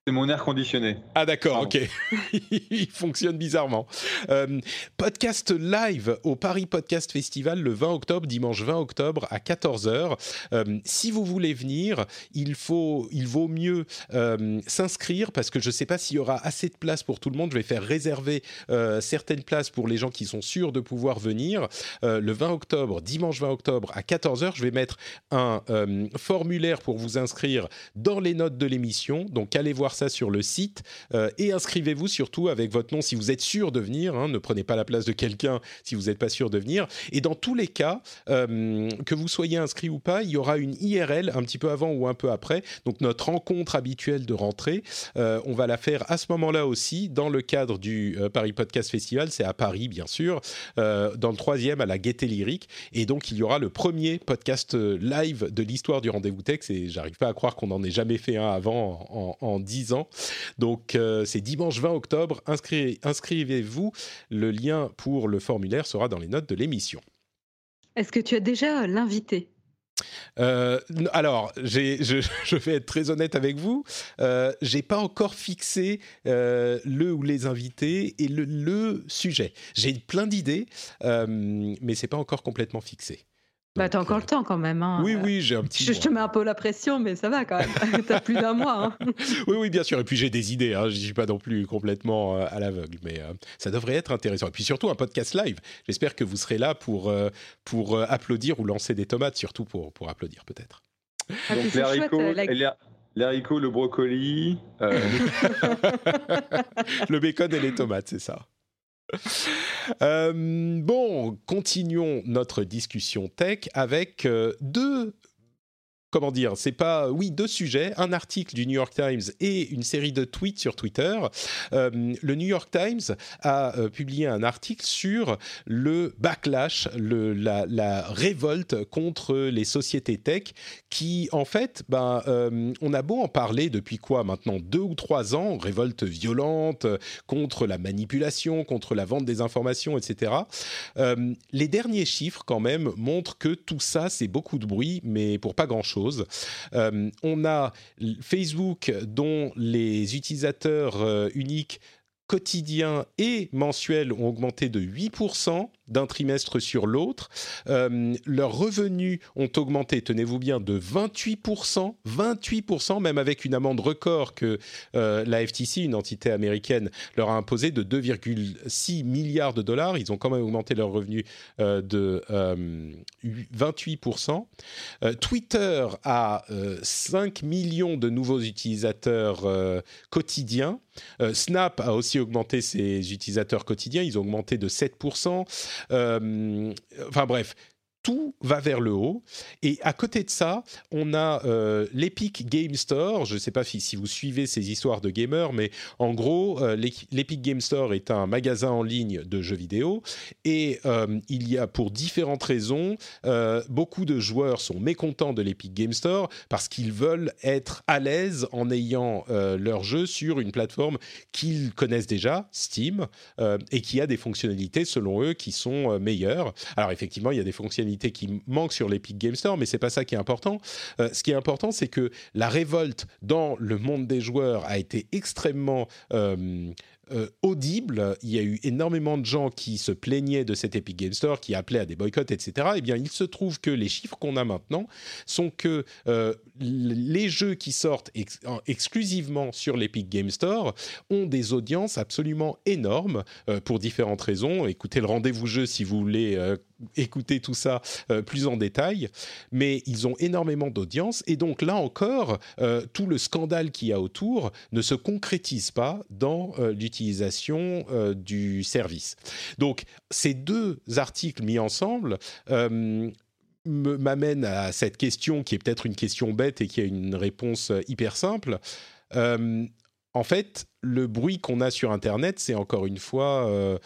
Speaker 3: C'est mon air conditionné.
Speaker 1: Ah d'accord, ok. Il fonctionne bizarrement. Euh, podcast live au Paris Podcast Festival le 20 octobre, dimanche 20 octobre à 14h. Euh, si vous voulez venir, il, faut, il vaut mieux euh, s'inscrire parce que je ne sais pas s'il y aura assez de place pour tout le monde. Je vais faire réserver certaines places pour les gens qui sont sûrs de pouvoir venir. le 20 octobre, dimanche 20 octobre à 14h, je vais mettre un formulaire pour vous inscrire dans les notes de l'émission. Donc allez voir ça sur le site euh, et inscrivez-vous surtout avec votre nom si vous êtes sûr de venir. Hein. ne prenez pas la place de quelqu'un si vous n'êtes pas sûr de venir. Et dans tous les cas, euh, que vous soyez inscrit ou pas, il y aura une IRL un petit peu avant ou un peu après. Donc notre rencontre habituelle de rentrée, euh, on va la faire à ce moment-là aussi dans le cadre du Paris Podcast Festival. C'est à Paris, bien sûr, dans le troisième à la Gaieté Lyrique. Et donc il y aura le premier podcast live de l'histoire du rendez-vous tech. Et j'arrive pas à croire qu'on n'en ait jamais fait un avant en, en 10 ans. Donc euh, c'est dimanche 20 octobre. Inscrivez-vous. Le lien pour le formulaire sera dans les notes de l'émission.
Speaker 2: Est-ce que tu as déjà l'invité?
Speaker 1: Euh, alors, je, vais être très honnête avec vous. Euh, j'ai pas encore fixé euh, le ou les invités et le, le sujet. J'ai plein d'idées, mais c'est pas encore complètement fixé.
Speaker 2: Bah, t'as encore le temps quand même. Hein.
Speaker 1: Oui, oui, j'ai un petit.
Speaker 2: Je, je, te mets un peu la pression, mais ça va quand même. t'as plus d'un mois. Hein.
Speaker 1: Oui, oui, bien sûr. Et puis j'ai des idées. Hein. Je suis pas non plus complètement euh, à l'aveugle, mais euh, ça devrait être intéressant. Et puis surtout un podcast live. J'espère que vous serez là pour euh, pour applaudir ou lancer des tomates, surtout pour pour applaudir peut-être.
Speaker 3: Ah, Donc les haricots, le brocoli,
Speaker 1: le bacon et les tomates, c'est ça. bon, continuons notre discussion tech avec deux comment dire, c'est pas, oui, deux sujets, un article du New York Times et une série de tweets sur Twitter. Euh, le New York Times a euh, publié un article sur le backlash, la, révolte contre les sociétés tech qui, en fait, ben, euh, on a beau en parler depuis quoi maintenant deux ou trois ans, révolte violente contre la manipulation, contre la vente des informations, etc. les derniers chiffres, quand même, montrent que tout ça, c'est beaucoup de bruit, mais pour pas grand-chose. Euh, on a Facebook dont les utilisateurs euh, uniques quotidiens et mensuels ont augmenté de 8% d'un trimestre sur l'autre. Euh, leurs revenus ont augmenté, tenez-vous bien, de 28%, 28%, même avec une amende record que euh, la FTC, une entité américaine, leur a imposée de 2,6 milliards de dollars. Ils ont quand même augmenté leurs revenus euh, de 28%. Twitter a 5 millions de nouveaux utilisateurs quotidiens. Snap a aussi augmenté ses utilisateurs quotidiens, ils ont augmenté de 7%. Euh, enfin bref, tout va vers le haut. Et à côté de ça, on a euh, l'Epic Game Store. Je ne sais pas si, vous suivez ces histoires de gamers, mais en gros, euh, l'Epic Game Store est un magasin en ligne de jeux vidéo. Et euh, il y a, pour différentes raisons, beaucoup de joueurs sont mécontents de l'Epic Game Store parce qu'ils veulent être à l'aise en ayant leur jeu sur une plateforme qu'ils connaissent déjà, Steam, et qui a des fonctionnalités, selon eux, qui sont meilleures. Alors effectivement, il y a des fonctionnalités qui manque sur l'Epic Game Store, mais c'est pas ça qui est important. Euh, ce qui est important, c'est que la révolte dans le monde des joueurs a été extrêmement euh, euh, audible. Il y a eu énormément de gens qui se plaignaient de cet Epic Game Store, qui appelaient à des boycotts, etc. Eh bien, il se trouve que les chiffres qu'on a maintenant sont que les jeux qui sortent exclusivement sur l'Epic Game Store ont des audiences absolument énormes pour différentes raisons. Écoutez le rendez-vous jeu si vous voulez écouter tout ça plus en détail. Mais ils ont énormément d'audience et donc là encore, tout le scandale qu'il y a autour ne se concrétise pas dans l'utilisation euh, du service. Donc ces deux articles mis ensemble euh, m'amènent à cette question qui est peut-être une question bête et qui a une réponse euh, hyper simple. en fait, le bruit qu'on a sur Internet, c'est encore une fois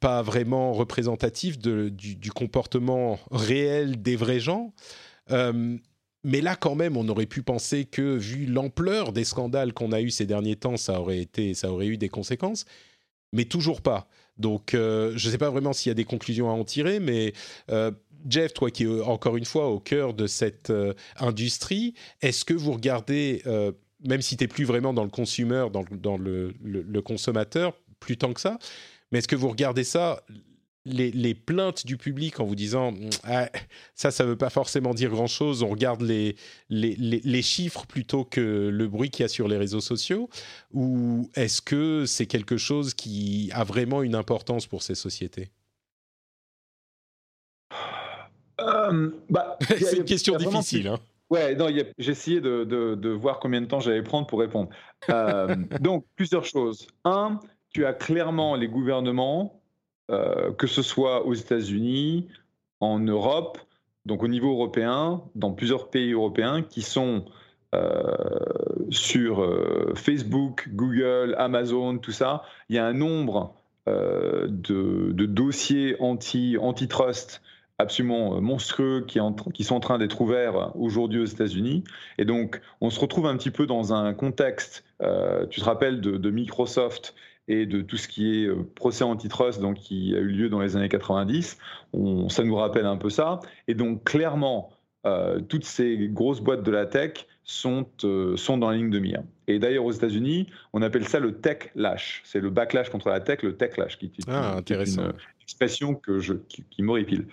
Speaker 1: pas vraiment représentatif du, comportement réel des vrais gens. Mais là, quand même, on aurait pu penser que, vu l'ampleur des scandales qu'on a eu ces derniers temps, ça aurait, été, ça aurait eu des conséquences. Mais toujours pas. Donc, euh, je ne sais pas vraiment s'il y a des conclusions à en tirer, mais euh, Jeff, toi qui es encore une fois au cœur de cette euh, industrie, est-ce que vous regardez, même si tu n'es plus vraiment dans le consumer, dans, le, consommateur, plus tant que ça, mais est-ce que vous regardez ça les, plaintes du public en vous disant ah, ça, ça ne veut pas forcément dire grand-chose, on regarde les, les, chiffres plutôt que le bruit qu'il y a sur les réseaux sociaux Ou est-ce que c'est quelque chose qui a vraiment une importance pour ces sociétés?
Speaker 3: Euh, bah,
Speaker 1: C'est une question difficile. Hein.
Speaker 3: Ouais, j'ai essayé de, voir combien de temps j'allais prendre pour répondre. Euh, donc, plusieurs choses. Un, tu as clairement les gouvernements euh, que ce soit aux États-Unis, en Europe, donc au niveau européen, dans plusieurs pays européens qui sont euh, sur euh, Facebook, Google, Amazon, tout ça, il y a un nombre de, dossiers anti, antitrust absolument monstrueux qui, sont en train d'être ouverts aujourd'hui aux États-Unis. Et donc, on se retrouve un petit peu dans un contexte, tu te rappelles de Microsoft et de tout ce qui est euh, procès antitrust donc, qui a eu lieu dans les années 90. On, ça nous rappelle un peu ça. Et donc, clairement, euh, toutes ces grosses boîtes de la tech sont, euh, sont dans la ligne de mire. Et d'ailleurs, aux États-Unis, on appelle ça le tech lash. C'est le backlash contre la tech, le tech lash, qui, est
Speaker 1: ah, une
Speaker 3: expression que je, qui, qui m'horripile.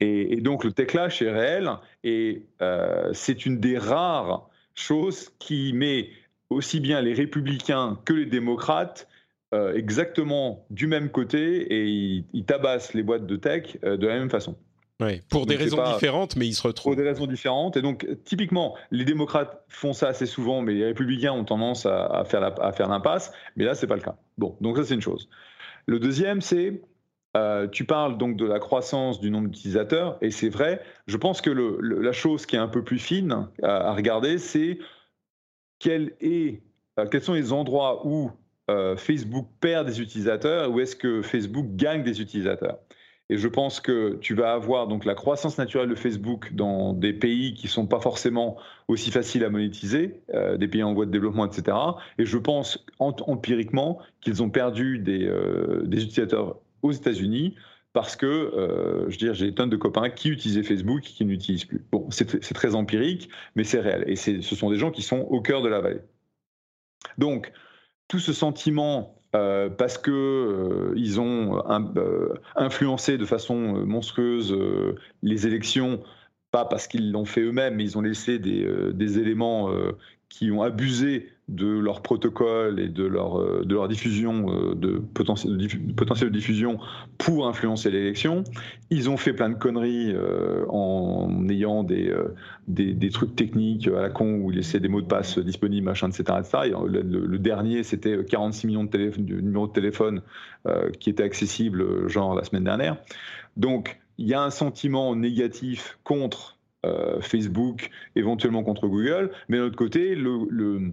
Speaker 3: et, et, donc, le tech lash est réel et c'est une des rares choses qui met aussi bien les républicains que les démocrates euh, exactement du même côté et ils, tabassent les boîtes de tech euh, de la même façon.
Speaker 1: Pour des raisons différentes, mais ils se retrouvent.
Speaker 3: Pour des raisons différentes. Et donc, typiquement, les démocrates font ça assez souvent, mais les républicains ont tendance à, faire, à faire l'impasse. Mais là, c'est pas le cas. Bon, donc ça, c'est une chose. Le deuxième, c'est euh, tu parles donc de la croissance du nombre d'utilisateurs, et c'est vrai. Je pense que la chose qui est un peu plus fine à, regarder, c'est euh, quels sont les endroits où euh, Facebook perd des utilisateurs, où est-ce que Facebook gagne des utilisateurs? Et je pense que tu vas avoir donc la croissance naturelle de Facebook dans des pays qui sont pas forcément aussi faciles à monétiser, des pays en voie de développement, etc. Et je pense empiriquement qu'ils ont perdu des utilisateurs aux États-Unis parce que, euh, je veux j'ai des tonnes de copains qui utilisaient Facebook qui n'utilisent plus. Bon, c'est très empirique, mais c'est réel. Et ce sont des gens qui sont au cœur de la vallée. Donc, tout ce sentiment, euh, parce que euh, ont influencé de façon monstrueuse les élections, pas parce qu'ils l'ont fait eux-mêmes, mais ils ont laissé des, des éléments qui ont abusé de leur protocole et de leur, euh, de leur diffusion, euh, de potentiel, de diffusion pour influencer l'élection. Ils ont fait plein de conneries euh, en ayant des, des, trucs techniques à la con où ils laissaient des mots de passe disponibles, machin, etc. etc. le, dernier, c'était 46 millions de, de, numéros de téléphone qui étaient accessibles, genre la semaine dernière. Donc, il y a un sentiment négatif contre Facebook, éventuellement contre Google, mais d'un autre côté, le,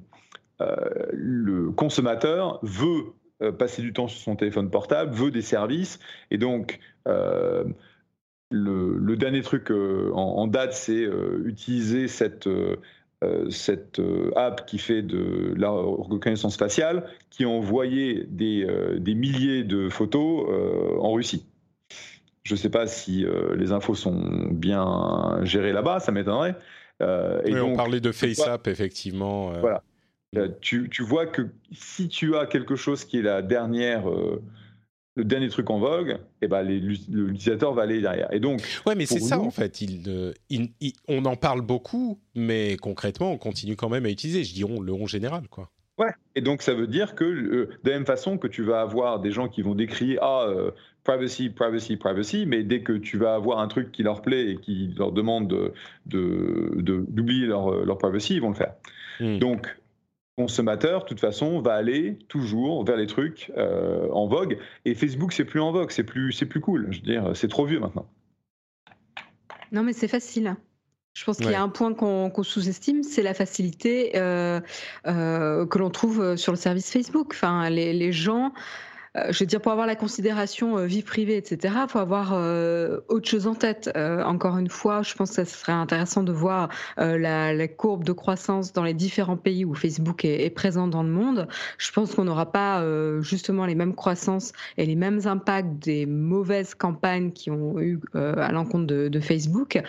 Speaker 3: euh, consommateur veut euh, passer du temps sur son téléphone portable, veut des services, et donc euh, le, dernier truc en, date, c'est utiliser cette, cette app qui fait de la reconnaissance faciale, qui a envoyé des, des milliers de photos en Russie. Je ne sais pas si les infos sont bien gérées là-bas, ça m'étonnerait.
Speaker 1: et on parlait de FaceApp, effectivement.
Speaker 3: Voilà. Euh, tu, vois que si tu as quelque chose qui est la dernière, euh, le dernier truc en vogue, et eh ben l'utilisateur va aller derrière. Et donc,
Speaker 1: ouais, mais c'est ça en fait. Il, on en parle beaucoup, mais concrètement, on continue quand même à utiliser. Je dis on, le on général, quoi.
Speaker 3: Ouais. Et donc ça veut dire que euh, de la même façon que tu vas avoir des gens qui vont décrire ah privacy, privacy, privacy, mais dès que tu vas avoir un truc qui leur plaît et qui leur demande d'oublier de, leur, leur privacy, ils vont le faire. Hmm. Donc consommateur, de toute façon, va aller toujours vers les trucs euh, en vogue. Et Facebook, c'est plus en vogue, c'est plus, c'est plus cool. Je veux dire, c'est trop vieux maintenant.
Speaker 2: Non, mais c'est facile. Je pense qu'il y a un point qu'on sous-estime, c'est la facilité euh, euh, que l'on trouve sur le service Facebook. Enfin, les, les gens je veux dire, pour avoir la considération euh, vie privée, etc., il faut avoir euh, autre chose en tête. encore une fois, je pense que ce serait intéressant de voir la, courbe de croissance dans les différents pays où Facebook est, présent dans le monde. Je pense qu'on n'aura pas justement les mêmes croissances et les mêmes impacts des mauvaises campagnes qui ont eu à l'encontre de, Facebook.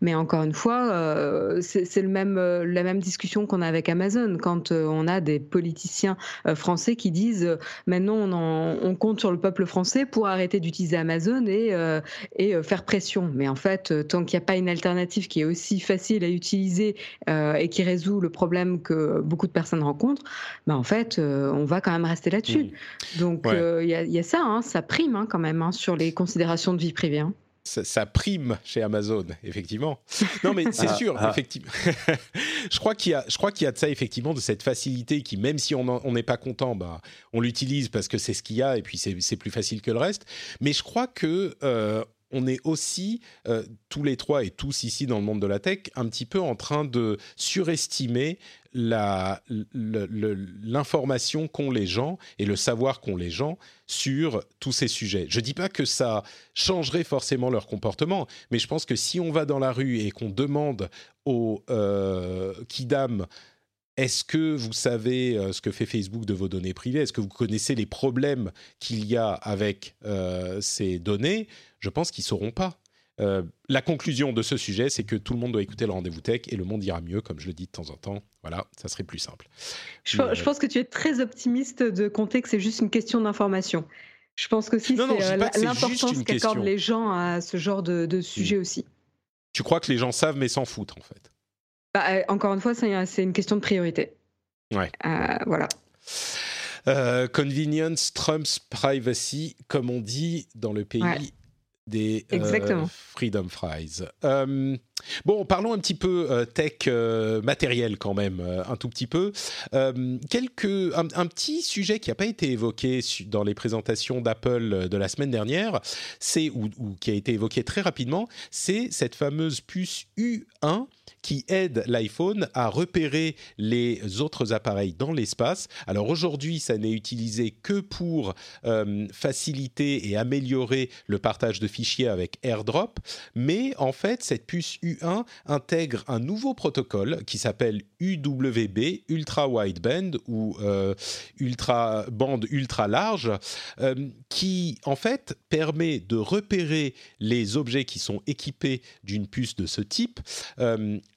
Speaker 2: Mais encore une fois, c'est le même, la même discussion qu'on a avec Amazon quand on a des politiciens français qui disent maintenant on en on, compte sur le peuple français pour arrêter d'utiliser Amazon et, euh, et euh, faire pression. Mais en fait, euh, tant qu'il n'y a pas une alternative qui est aussi facile à utiliser et qui résout le problème que beaucoup de personnes rencontrent, ben en fait, on va quand même rester là-dessus. Mmh. Donc il y, a ça, hein, ça prime hein, quand même hein, sur les considérations de vie privée.
Speaker 1: Ça, prime chez Amazon, effectivement. Non, mais c'est ah, sûr, ah. effectivement. je crois qu'il y a, je crois qu'il y a de ça effectivement, de cette facilité qui, même si on n'est pas content, bah, on l'utilise parce que c'est ce qu'il y a et puis c'est plus facile que le reste. Mais je crois que euh, on est aussi, euh, tous les trois et tous ici dans le monde de la tech, un petit peu en train de surestimer l'information qu'ont les gens et le savoir qu'ont les gens sur tous ces sujets. Je ne dis pas que ça changerait forcément leur comportement, mais je pense que si on va dans la rue et qu'on demande aux euh, kidam est-ce que vous savez euh, ce que fait Facebook de vos données privées? Est-ce que vous connaissez les problèmes qu'il y a avec euh, ces données? Je pense qu'ils ne sauront pas. Euh, la conclusion de ce sujet, c'est que tout le monde doit écouter le rendez-vous tech et le monde ira mieux, comme je le dis de temps en temps. Voilà, ça serait plus simple.
Speaker 2: Je, pense que tu es très optimiste de compter que c'est juste une question d'information. Je pense que si c'est l'importance qu'accordent les gens à ce genre de, sujet hmm. aussi.
Speaker 1: Tu crois que les gens savent mais s'en foutent en fait
Speaker 2: bah, euh, encore une fois, c'est une question de priorité.
Speaker 1: Ouais.
Speaker 2: Euh, voilà.
Speaker 1: Euh, convenience trumps privacy, comme on dit dans le pays des. Freedom Fries. Bon, parlons un petit peu tech matériel quand même, un tout petit peu. quelques, un, petit sujet qui n'a pas été évoqué dans les présentations d'Apple de la semaine dernière, c'est ou, qui a été évoqué très rapidement, c'est cette fameuse puce U1 qui aide l'iPhone à repérer les autres appareils dans l'espace. Alors aujourd'hui, ça n'est utilisé que pour euh, faciliter et améliorer le partage de fichiers avec AirDrop, mais en fait, cette puce U1 intègre un nouveau protocole qui s'appelle UWB, Ultra Wideband ou euh, ultra bande ultra large, euh, qui en fait permet de repérer les objets qui sont équipés d'une puce de ce type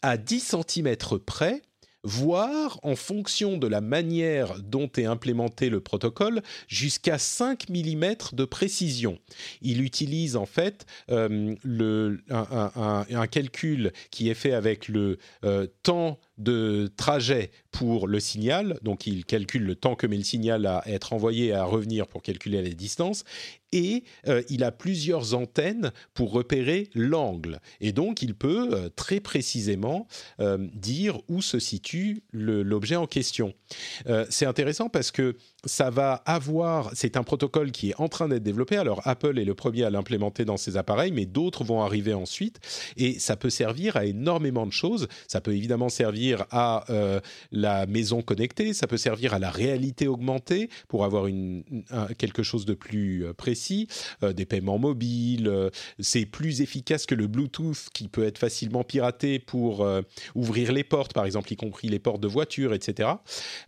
Speaker 1: à 10 cm près, voire en fonction de la manière dont est implémenté le protocole, jusqu'à 5 mm de précision. Il utilise en fait euh, un, calcul qui est fait avec le euh, temps de trajet pour le signal, donc il calcule le temps que met le signal à être envoyé et à revenir pour calculer la distance, et euh, il a plusieurs antennes pour repérer l'angle. Et donc, il peut euh, très précisément euh, dire où se situe l'objet en question. c'est intéressant parce que ça va avoir, c'est un protocole qui est en train d'être développé. Alors Apple est le premier à l'implémenter dans ses appareils, mais d'autres vont arriver ensuite. Et ça peut servir à énormément de choses. Ça peut évidemment servir à euh, la maison connectée, ça peut servir à la réalité augmentée pour avoir quelque chose de plus euh, précis, euh, des paiements mobiles. c'est plus efficace que le Bluetooth qui peut être facilement piraté pour ouvrir les portes, par exemple, y compris les portes de voiture, etc.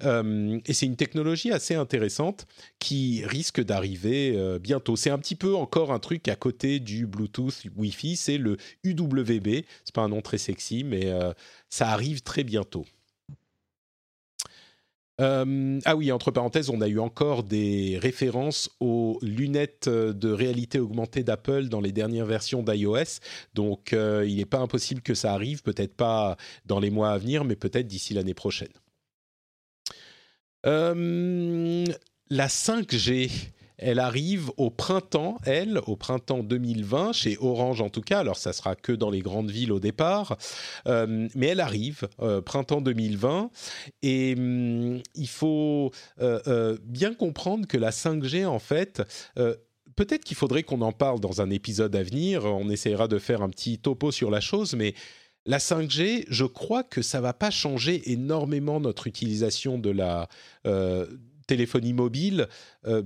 Speaker 1: et c'est une technologie assez intéressante qui risque d'arriver bientôt. C'est un petit peu encore un truc à côté du Bluetooth Wi-Fi, c'est le UWB. C'est pas un nom très sexy, mais ça arrive très bientôt. Euh, ah oui, entre parenthèses, on a eu encore des références aux lunettes de réalité augmentée d'Apple dans les dernières versions d'iOS. Donc, il n'est pas impossible que ça arrive, peut-être pas dans les mois à venir, mais peut-être d'ici l'année prochaine. Euh, la 5G, elle arrive au printemps, elle, au printemps 2020, chez Orange en tout cas. Alors, ça sera que dans les grandes villes au départ, euh, mais elle arrive, euh, printemps 2020. Et hum, il faut bien comprendre que la 5G, en fait, peut-être qu'il faudrait qu'on en parle dans un épisode à venir. On essaiera de faire un petit topo sur la chose, mais la 5G, je crois que ça va pas changer énormément notre utilisation de la euh, téléphonie mobile euh,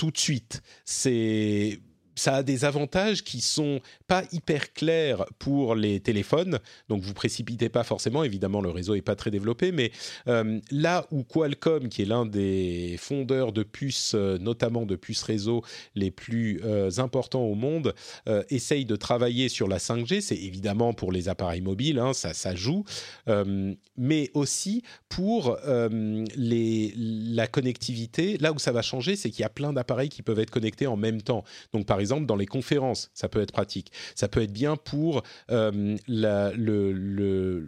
Speaker 1: tout de suite. C'est ça a des avantages qui sont pas hyper clairs pour les téléphones, donc vous précipitez pas forcément. Évidemment, le réseau est pas très développé, mais euh, là où Qualcomm, qui est l'un des fondeurs de puces, euh, notamment de puces réseau les plus euh, importants au monde, essaye de travailler sur la 5G, c'est évidemment pour les appareils mobiles, hein, ça, joue, mais aussi pour la connectivité. Là où ça va changer, c'est qu'il y a plein d'appareils qui peuvent être connectés en même temps. Donc, par exemple exemple, dans les conférences, ça peut être pratique. Ça peut être bien pour euh, le,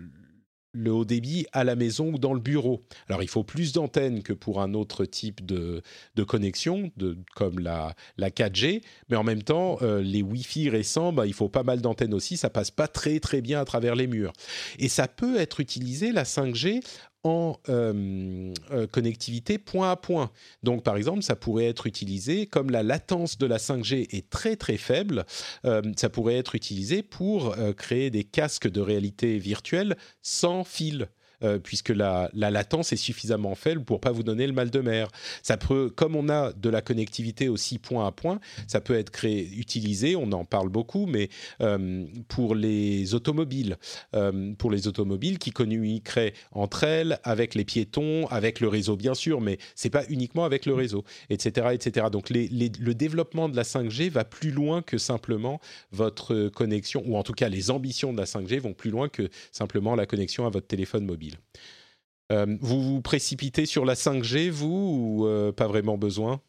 Speaker 1: haut débit à la maison ou dans le bureau. Alors il faut plus d'antennes que pour un autre type de, connexion, de, comme la, la 4G, mais en même temps, euh, les Wi-Fi récents, bah, il faut pas mal d'antennes aussi, ça passe pas très très bien à travers les murs. Et ça peut être utilisé, la 5G, en euh, euh, connectivité point à point. Donc par exemple, ça pourrait être utilisé, comme la latence de la 5G est très très faible, euh, ça pourrait être utilisé pour créer des casques de réalité virtuelle sans fil. Euh, puisque la, latence est suffisamment faible pour pas vous donner le mal de mer. Ça peut, comme on a de la connectivité aussi point à point, ça peut être créé, utilisé, on en parle beaucoup, mais euh, pour les automobiles, euh, pour les automobiles qui communiqueraient entre elles, avec les piétons, avec le réseau bien sûr, mais c'est pas uniquement avec le réseau, etc., etc. Donc le développement de la 5G va plus loin que simplement votre connexion, ou en tout cas les ambitions de la 5G vont plus loin que simplement la connexion à votre téléphone mobile. Euh, vous vous précipitez sur la 5G, vous, ou euh, pas vraiment besoin?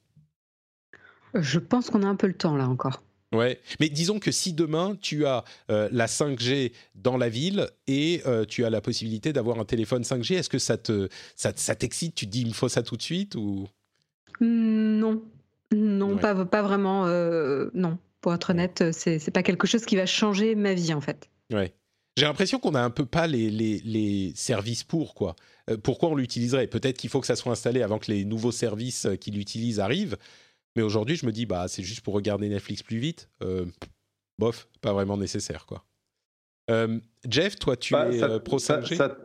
Speaker 2: Je pense qu'on a un peu le temps là encore.
Speaker 1: Ouais, mais disons que si demain tu as euh, la 5G dans la ville et tu as la possibilité d'avoir un téléphone 5G, est-ce que ça te ça, t'excite? Tu te dis il me faut ça tout de suite ou?
Speaker 2: Non, non, pas, pas vraiment. non. Pour être honnête, c'est c'est pas quelque chose qui va changer ma vie en fait.
Speaker 1: Ouais. J'ai l'impression qu'on n'a un peu pas les, les, les services pour, quoi. Euh, pourquoi on l'utiliserait? Peut-être qu'il faut que ça soit installé avant que les nouveaux services euh, qui l'utilisent arrivent. Mais aujourd'hui, je me dis, bah, c'est juste pour regarder Netflix plus vite. Euh, bof, pas vraiment nécessaire, quoi. Euh, Jeff, toi, tu
Speaker 3: Bah,
Speaker 1: es
Speaker 3: ça-
Speaker 1: pro
Speaker 3: ça-
Speaker 1: 5G
Speaker 3: ça-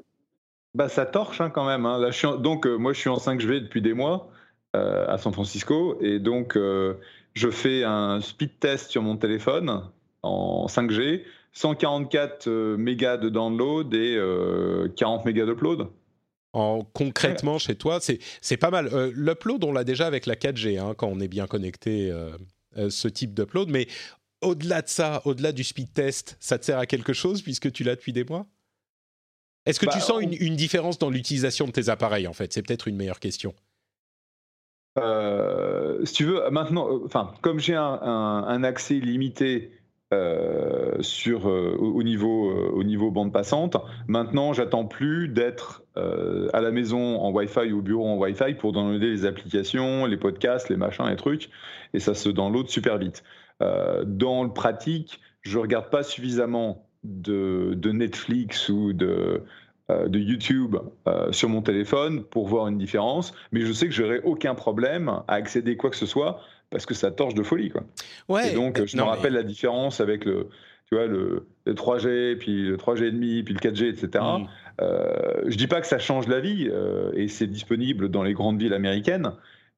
Speaker 3: bah, ça torche hein, quand même. hein. Là, je suis en- donc, moi, je suis en 5G depuis des mois à San Francisco. Et donc, je fais un speed test sur mon téléphone en 5G, 144 euh, mégas de download et euh, 40 mégas d'upload.
Speaker 1: en, concrètement chez toi, c'est pas mal. Euh, L'upload, on l'a déjà avec la 4G hein, quand on est bien connecté, euh, euh, ce type d'upload. Mais au-delà de ça, au-delà du speed test, ça te sert à quelque chose puisque tu l'as depuis des mois? Est-ce que
Speaker 3: Bah,
Speaker 1: tu sens
Speaker 3: on-
Speaker 1: une, une différence dans l'utilisation de tes appareils en fait? C'est peut-être une meilleure question.
Speaker 3: Euh, si tu veux, maintenant, euh, enfin, comme j'ai un, un- un accès limité euh, sur euh, au au niveau euh, au niveau bande passante, maintenant, j'attends plus d'être à la maison en Wi-Fi ou au bureau en Wi-Fi pour downloader les applications, les podcasts, les machins, les trucs, et ça se download super vite. Dans le pratique, je regarde pas suffisamment de, de Netflix ou de de YouTube sur mon téléphone pour voir une différence, mais je sais que j'aurai aucun problème à accéder quoi que ce soit parce que ça torche de folie quoi.
Speaker 1: Ouais.
Speaker 3: et donc
Speaker 1: mais-
Speaker 3: je me
Speaker 1: mais-
Speaker 3: rappelle la différence avec le tu vois le, le 3G puis le 3G et demi puis le 4G etc.
Speaker 1: Mm.
Speaker 3: Euh, je dis pas que ça change la vie euh, et c'est disponible dans les grandes villes américaines,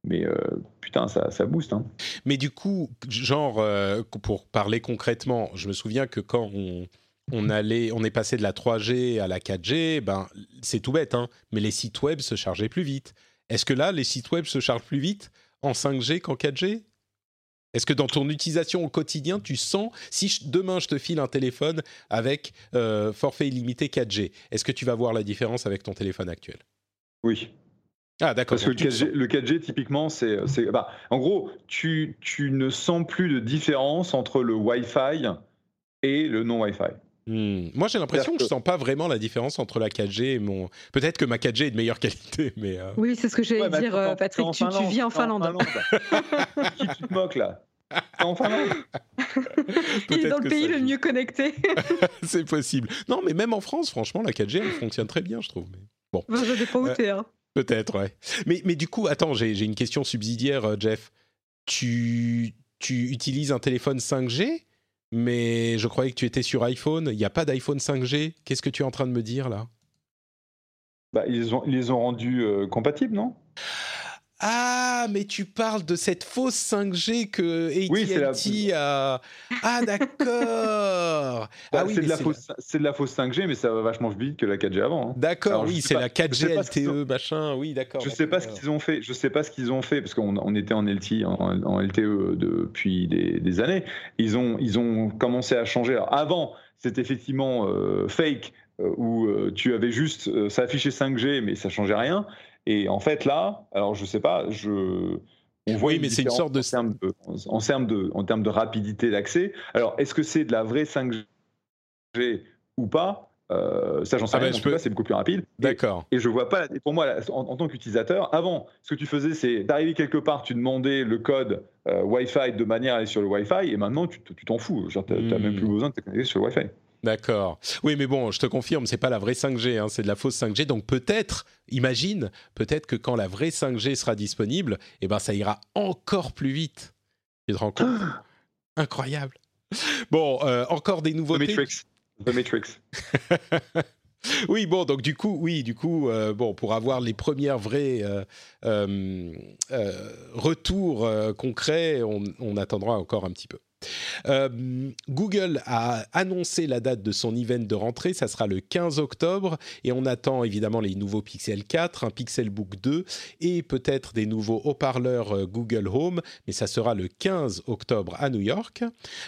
Speaker 3: mais euh, putain ça, ça booste. Hein.
Speaker 1: Mais du coup, genre, euh, pour parler concrètement, je me souviens que quand on, on, allait, on est passé de la 3G à la 4G, ben, c'est tout bête, hein, mais les sites web se chargeaient plus vite. Est-ce que là, les sites web se chargent plus vite? En 5G qu'en 4G Est-ce que dans ton utilisation au quotidien, tu sens, si je- demain je te file un téléphone avec euh, forfait illimité 4G, est-ce que tu vas voir la différence avec ton téléphone actuel?
Speaker 3: Oui.
Speaker 1: Ah d'accord.
Speaker 3: Parce que le
Speaker 1: donc tu le
Speaker 3: 4G, le 4G, typiquement, c'est. c'est- bah, en gros, tu, tu ne sens plus de différence entre le Wi-Fi et le non-Wi-Fi.
Speaker 1: Hmm. Moi, j'ai l'impression que je
Speaker 3: C'est-à-dire
Speaker 1: sens pas vraiment la différence entre la 4G et mon. Peut-être que ma 4G est de meilleure qualité, mais. euh,
Speaker 2: Oui, c'est ce que j'allais
Speaker 3: Ouais, bah,
Speaker 2: dire,
Speaker 3: en-
Speaker 2: euh, Patrick.
Speaker 3: en
Speaker 2: Tu, tu
Speaker 3: Finlande,
Speaker 2: vis en
Speaker 3: t'es
Speaker 2: Finlande.
Speaker 3: Qui tu te moques là? En Finlande
Speaker 2: Il est dans
Speaker 1: que
Speaker 2: le pays le mieux connecté.
Speaker 1: c'est possible. Non, mais même en France, franchement, la 4G, elle fonctionne très bien, je trouve. Mais bon,
Speaker 2: ça dépend où
Speaker 1: Euh,
Speaker 2: t'es. Hein.
Speaker 1: peut-être, ouais. Mais, mais du coup, attends, j'ai j'ai une question subsidiaire, euh, Jeff. Tu, tu utilises un téléphone 5G, mais je croyais que tu étais sur iPhone. Il n'y a pas d'iPhone 5G. Qu'est-ce que tu es en train de me dire là?
Speaker 3: Bah, ils, ont, ils les ont rendus euh, compatibles, non?
Speaker 1: Ah, mais tu parles de cette fausse 5G que
Speaker 3: Oui, c'est la-
Speaker 1: AT&T a... Ah, d'accord
Speaker 3: Bah,
Speaker 1: Ah oui,
Speaker 3: c'est de, la fausse- de la fausse 5G, mais ça va vachement plus vite que la 4G avant. hein.
Speaker 1: D'accord, oui, c'est la
Speaker 3: je sais
Speaker 1: 4G
Speaker 3: pas ce qu'ils
Speaker 1: LTE, machin, oui, d'accord.
Speaker 3: Je sais pas ce qu'ils ont fait. Je sais pas ce qu'ils ont fait parce qu'on on était en LTE, en, en LTE depuis des, des années. Ils ont, ils ont commencé à changer. Alors, avant, c'était effectivement euh, fake euh, où euh, tu avais juste euh, ça affichait 5G mais ça changeait rien. Et en fait là, alors je sais pas, je on voit
Speaker 1: Oui, mais c'est une sorte de-
Speaker 3: en termes de, en termes de, en termes de rapidité d'accès. Alors est-ce que c'est de la vraie 5G ou pas? Euh, Ça j'en sais
Speaker 1: Ah bah,
Speaker 3: rien. tout
Speaker 1: peux-
Speaker 3: c'est beaucoup plus rapide. Et-
Speaker 1: D'accord.
Speaker 3: et je vois pas, et pour moi, en, en tant qu'utilisateur, avant, ce que tu faisais, c'est d'arriver quelque part, tu demandais le code euh, Wi-Fi de manière à aller sur le Wi-Fi, et maintenant, tu t'en fous. Genre, t'as
Speaker 1: Hmm.
Speaker 3: même plus besoin de te connecter sur le Wi-Fi.
Speaker 1: D'accord. Oui, mais bon, je te confirme, c'est pas la vraie 5G, hein, c'est de la fausse 5G. Donc peut-être, imagine, peut-être que quand la vraie 5G sera disponible, eh ben ça ira encore plus vite. Tu te rends compte? Incroyable. Bon, euh, encore des
Speaker 3: The
Speaker 1: nouveautés.
Speaker 3: Matrix. The Matrix.
Speaker 1: oui, bon, donc du coup, oui, du coup, euh, bon, pour avoir les premières vrais euh, retours concrets, on, on attendra encore un petit peu. Euh, Google a annoncé la date de son event de rentrée, ça sera le 15 octobre, et on attend évidemment les nouveaux Pixel 4, un Pixelbook 2 et peut-être des nouveaux haut-parleurs euh, Google Home, mais ça sera le 15 octobre à New York.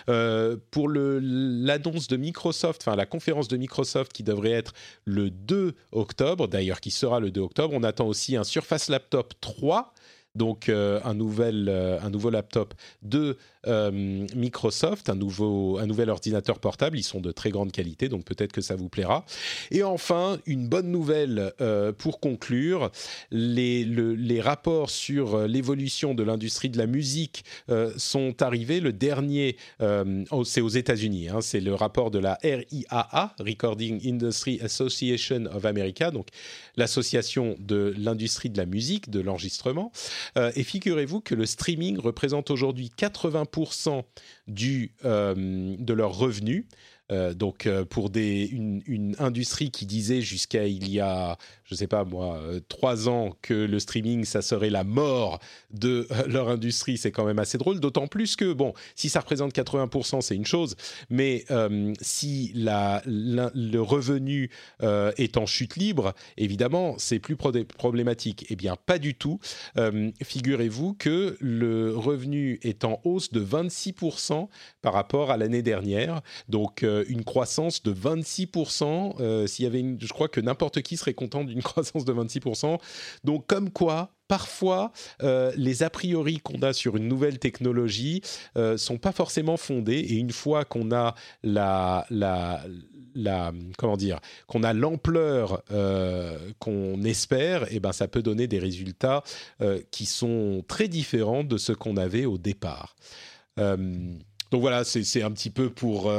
Speaker 1: Euh, pour l'annonce de Microsoft, enfin la conférence de Microsoft qui devrait être le 2 octobre, d'ailleurs qui sera le 2 octobre, on attend aussi un Surface Laptop 3 donc un, un nouveau laptop de Microsoft, un, nouveau, un nouvel ordinateur portable. Ils sont de très grande qualité, donc peut-être que ça vous plaira. Et enfin, une bonne nouvelle pour conclure, les, les rapports sur l'évolution de l'industrie de la musique sont arrivés. Le dernier, c'est aux États-Unis, hein, c'est le rapport de la RIAA, Recording Industry Association of America, donc l'association de l'industrie de la musique, de l'enregistrement. Euh, et figurez-vous que le streaming représente aujourd'hui 80% du, euh, de leurs revenus. Euh, donc pour des, une, industrie qui disait jusqu'à il y a je sais pas moi, euh, trois ans que le streaming, ça serait la mort de euh, leur industrie, c'est quand même assez drôle. D'autant plus que, bon, si ça représente 80%, c'est une chose, mais euh, si la, le revenu est en chute libre, évidemment, c'est plus problématique. Eh bien, pas du tout. Figurez-vous que le revenu est en hausse de 26% par rapport à l'année dernière. Donc, une croissance de 26%. S'il y avait une, je crois que n'importe qui serait content d'une croissance de 26%. Donc comme quoi, parfois, euh, les a priori qu'on a sur une nouvelle technologie euh, sont pas forcément fondés. Et une fois qu'on a la, la, comment dire, qu'on a l'ampleur euh, qu'on espère, et eh ben ça peut donner des résultats euh, qui sont très différents de ce qu'on avait au départ. Donc voilà, c'est un petit peu pour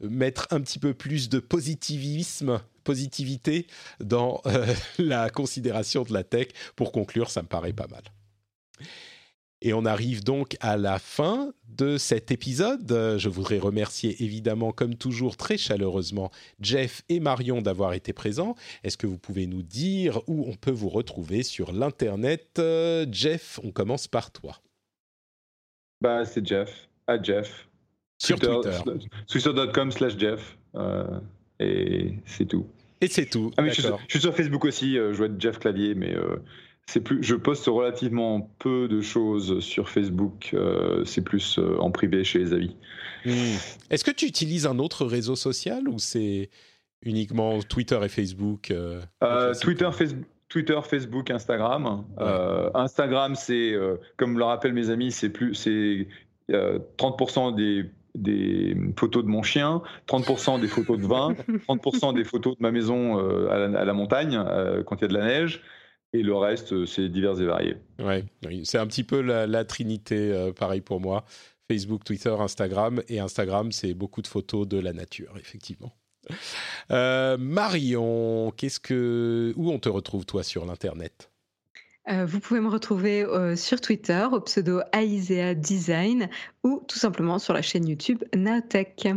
Speaker 1: mettre un petit peu plus de positivisme positivité dans euh, la considération de la tech. Pour conclure, ça me paraît pas mal. Et on arrive donc à la fin de cet épisode. Je voudrais remercier évidemment, comme toujours, très chaleureusement Jeff et Marion d'avoir été présents. Est-ce que vous pouvez nous dire où on peut vous retrouver sur l'Internet? Jeff, on commence par toi.
Speaker 3: Bah, c'est Jeff, à Jeff.
Speaker 1: Sur Twitter.
Speaker 3: Twitter.com slash Jeff. Euh, et c'est tout.
Speaker 1: Et c'est tout.
Speaker 3: Ah, je, suis sur, Facebook aussi, euh, je vois Jeff Clavier, mais euh, c'est plus, je poste relativement peu de choses sur Facebook. C'est plus en privé chez les amis.
Speaker 1: Hmm. Est-ce que tu utilises un autre réseau social ou c'est uniquement Twitter et Facebook
Speaker 3: Twitter, Facebook. Twitter, Facebook, Instagram. Instagram, c'est, comme le rappellent mes amis, c'est plus, c'est 30% des des photos de mon chien, 30% des photos de vin, 30% des photos de ma maison euh, à, la, montagne euh, quand il y a de la neige, et le reste, euh, c'est divers et varié.
Speaker 1: Ouais, c'est un petit peu la, trinité, pareil pour moi. Facebook, Twitter, Instagram. Et Instagram, c'est beaucoup de photos de la nature, effectivement. Marion, qu'est-ce que où on te retrouve toi sur l'internet?
Speaker 2: Euh, vous pouvez me retrouver euh, sur Twitter au pseudo Aisea Design ou tout simplement sur la chaîne YouTube Naotech.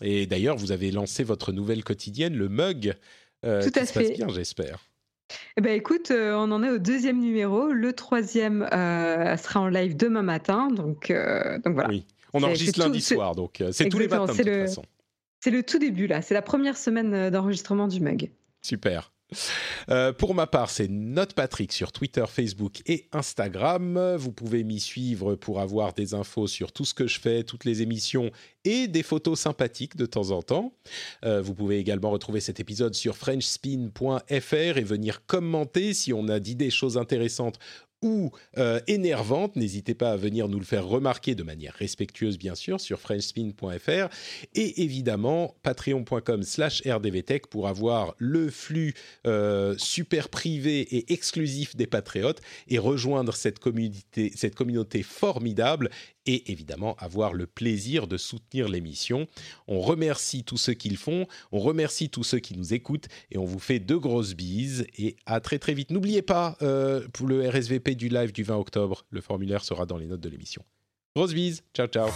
Speaker 1: Et d'ailleurs, vous avez lancé votre nouvelle quotidienne, le mug. Euh, tout à fait. passe bien, j'espère.
Speaker 2: Eh ben, écoute, on en est au deuxième numéro. Le troisième sera en live demain matin. Donc, donc voilà.
Speaker 1: Oui, on enregistre lundi soir. Donc c'est tous les matins de toute façon.
Speaker 2: C'est le tout début là. C'est la première semaine d'enregistrement du mug.
Speaker 1: Super. Euh, pour ma part, c'est Note Patrick sur Twitter, Facebook et Instagram. Vous pouvez m'y suivre pour avoir des infos sur tout ce que je fais, toutes les émissions et des photos sympathiques de temps en temps. Euh, vous pouvez également retrouver cet épisode sur frenchspin.fr et venir commenter si on a dit des choses intéressantes ou euh, énervante, n'hésitez pas à venir nous le faire remarquer de manière respectueuse, bien sûr, sur frenchspin.fr et évidemment patreon.com slash rdvtech pour avoir le flux euh, super privé et exclusif des patriotes et rejoindre cette communauté, cette communauté formidable et évidemment avoir le plaisir de soutenir l'émission. On remercie tous ceux qui le font, on remercie tous ceux qui nous écoutent et on vous fait de grosses bises et à très très vite. N'oubliez pas euh, pour le RSVP du live du 20 octobre, le formulaire sera dans les notes de l'émission. Grosse bises, ciao ciao.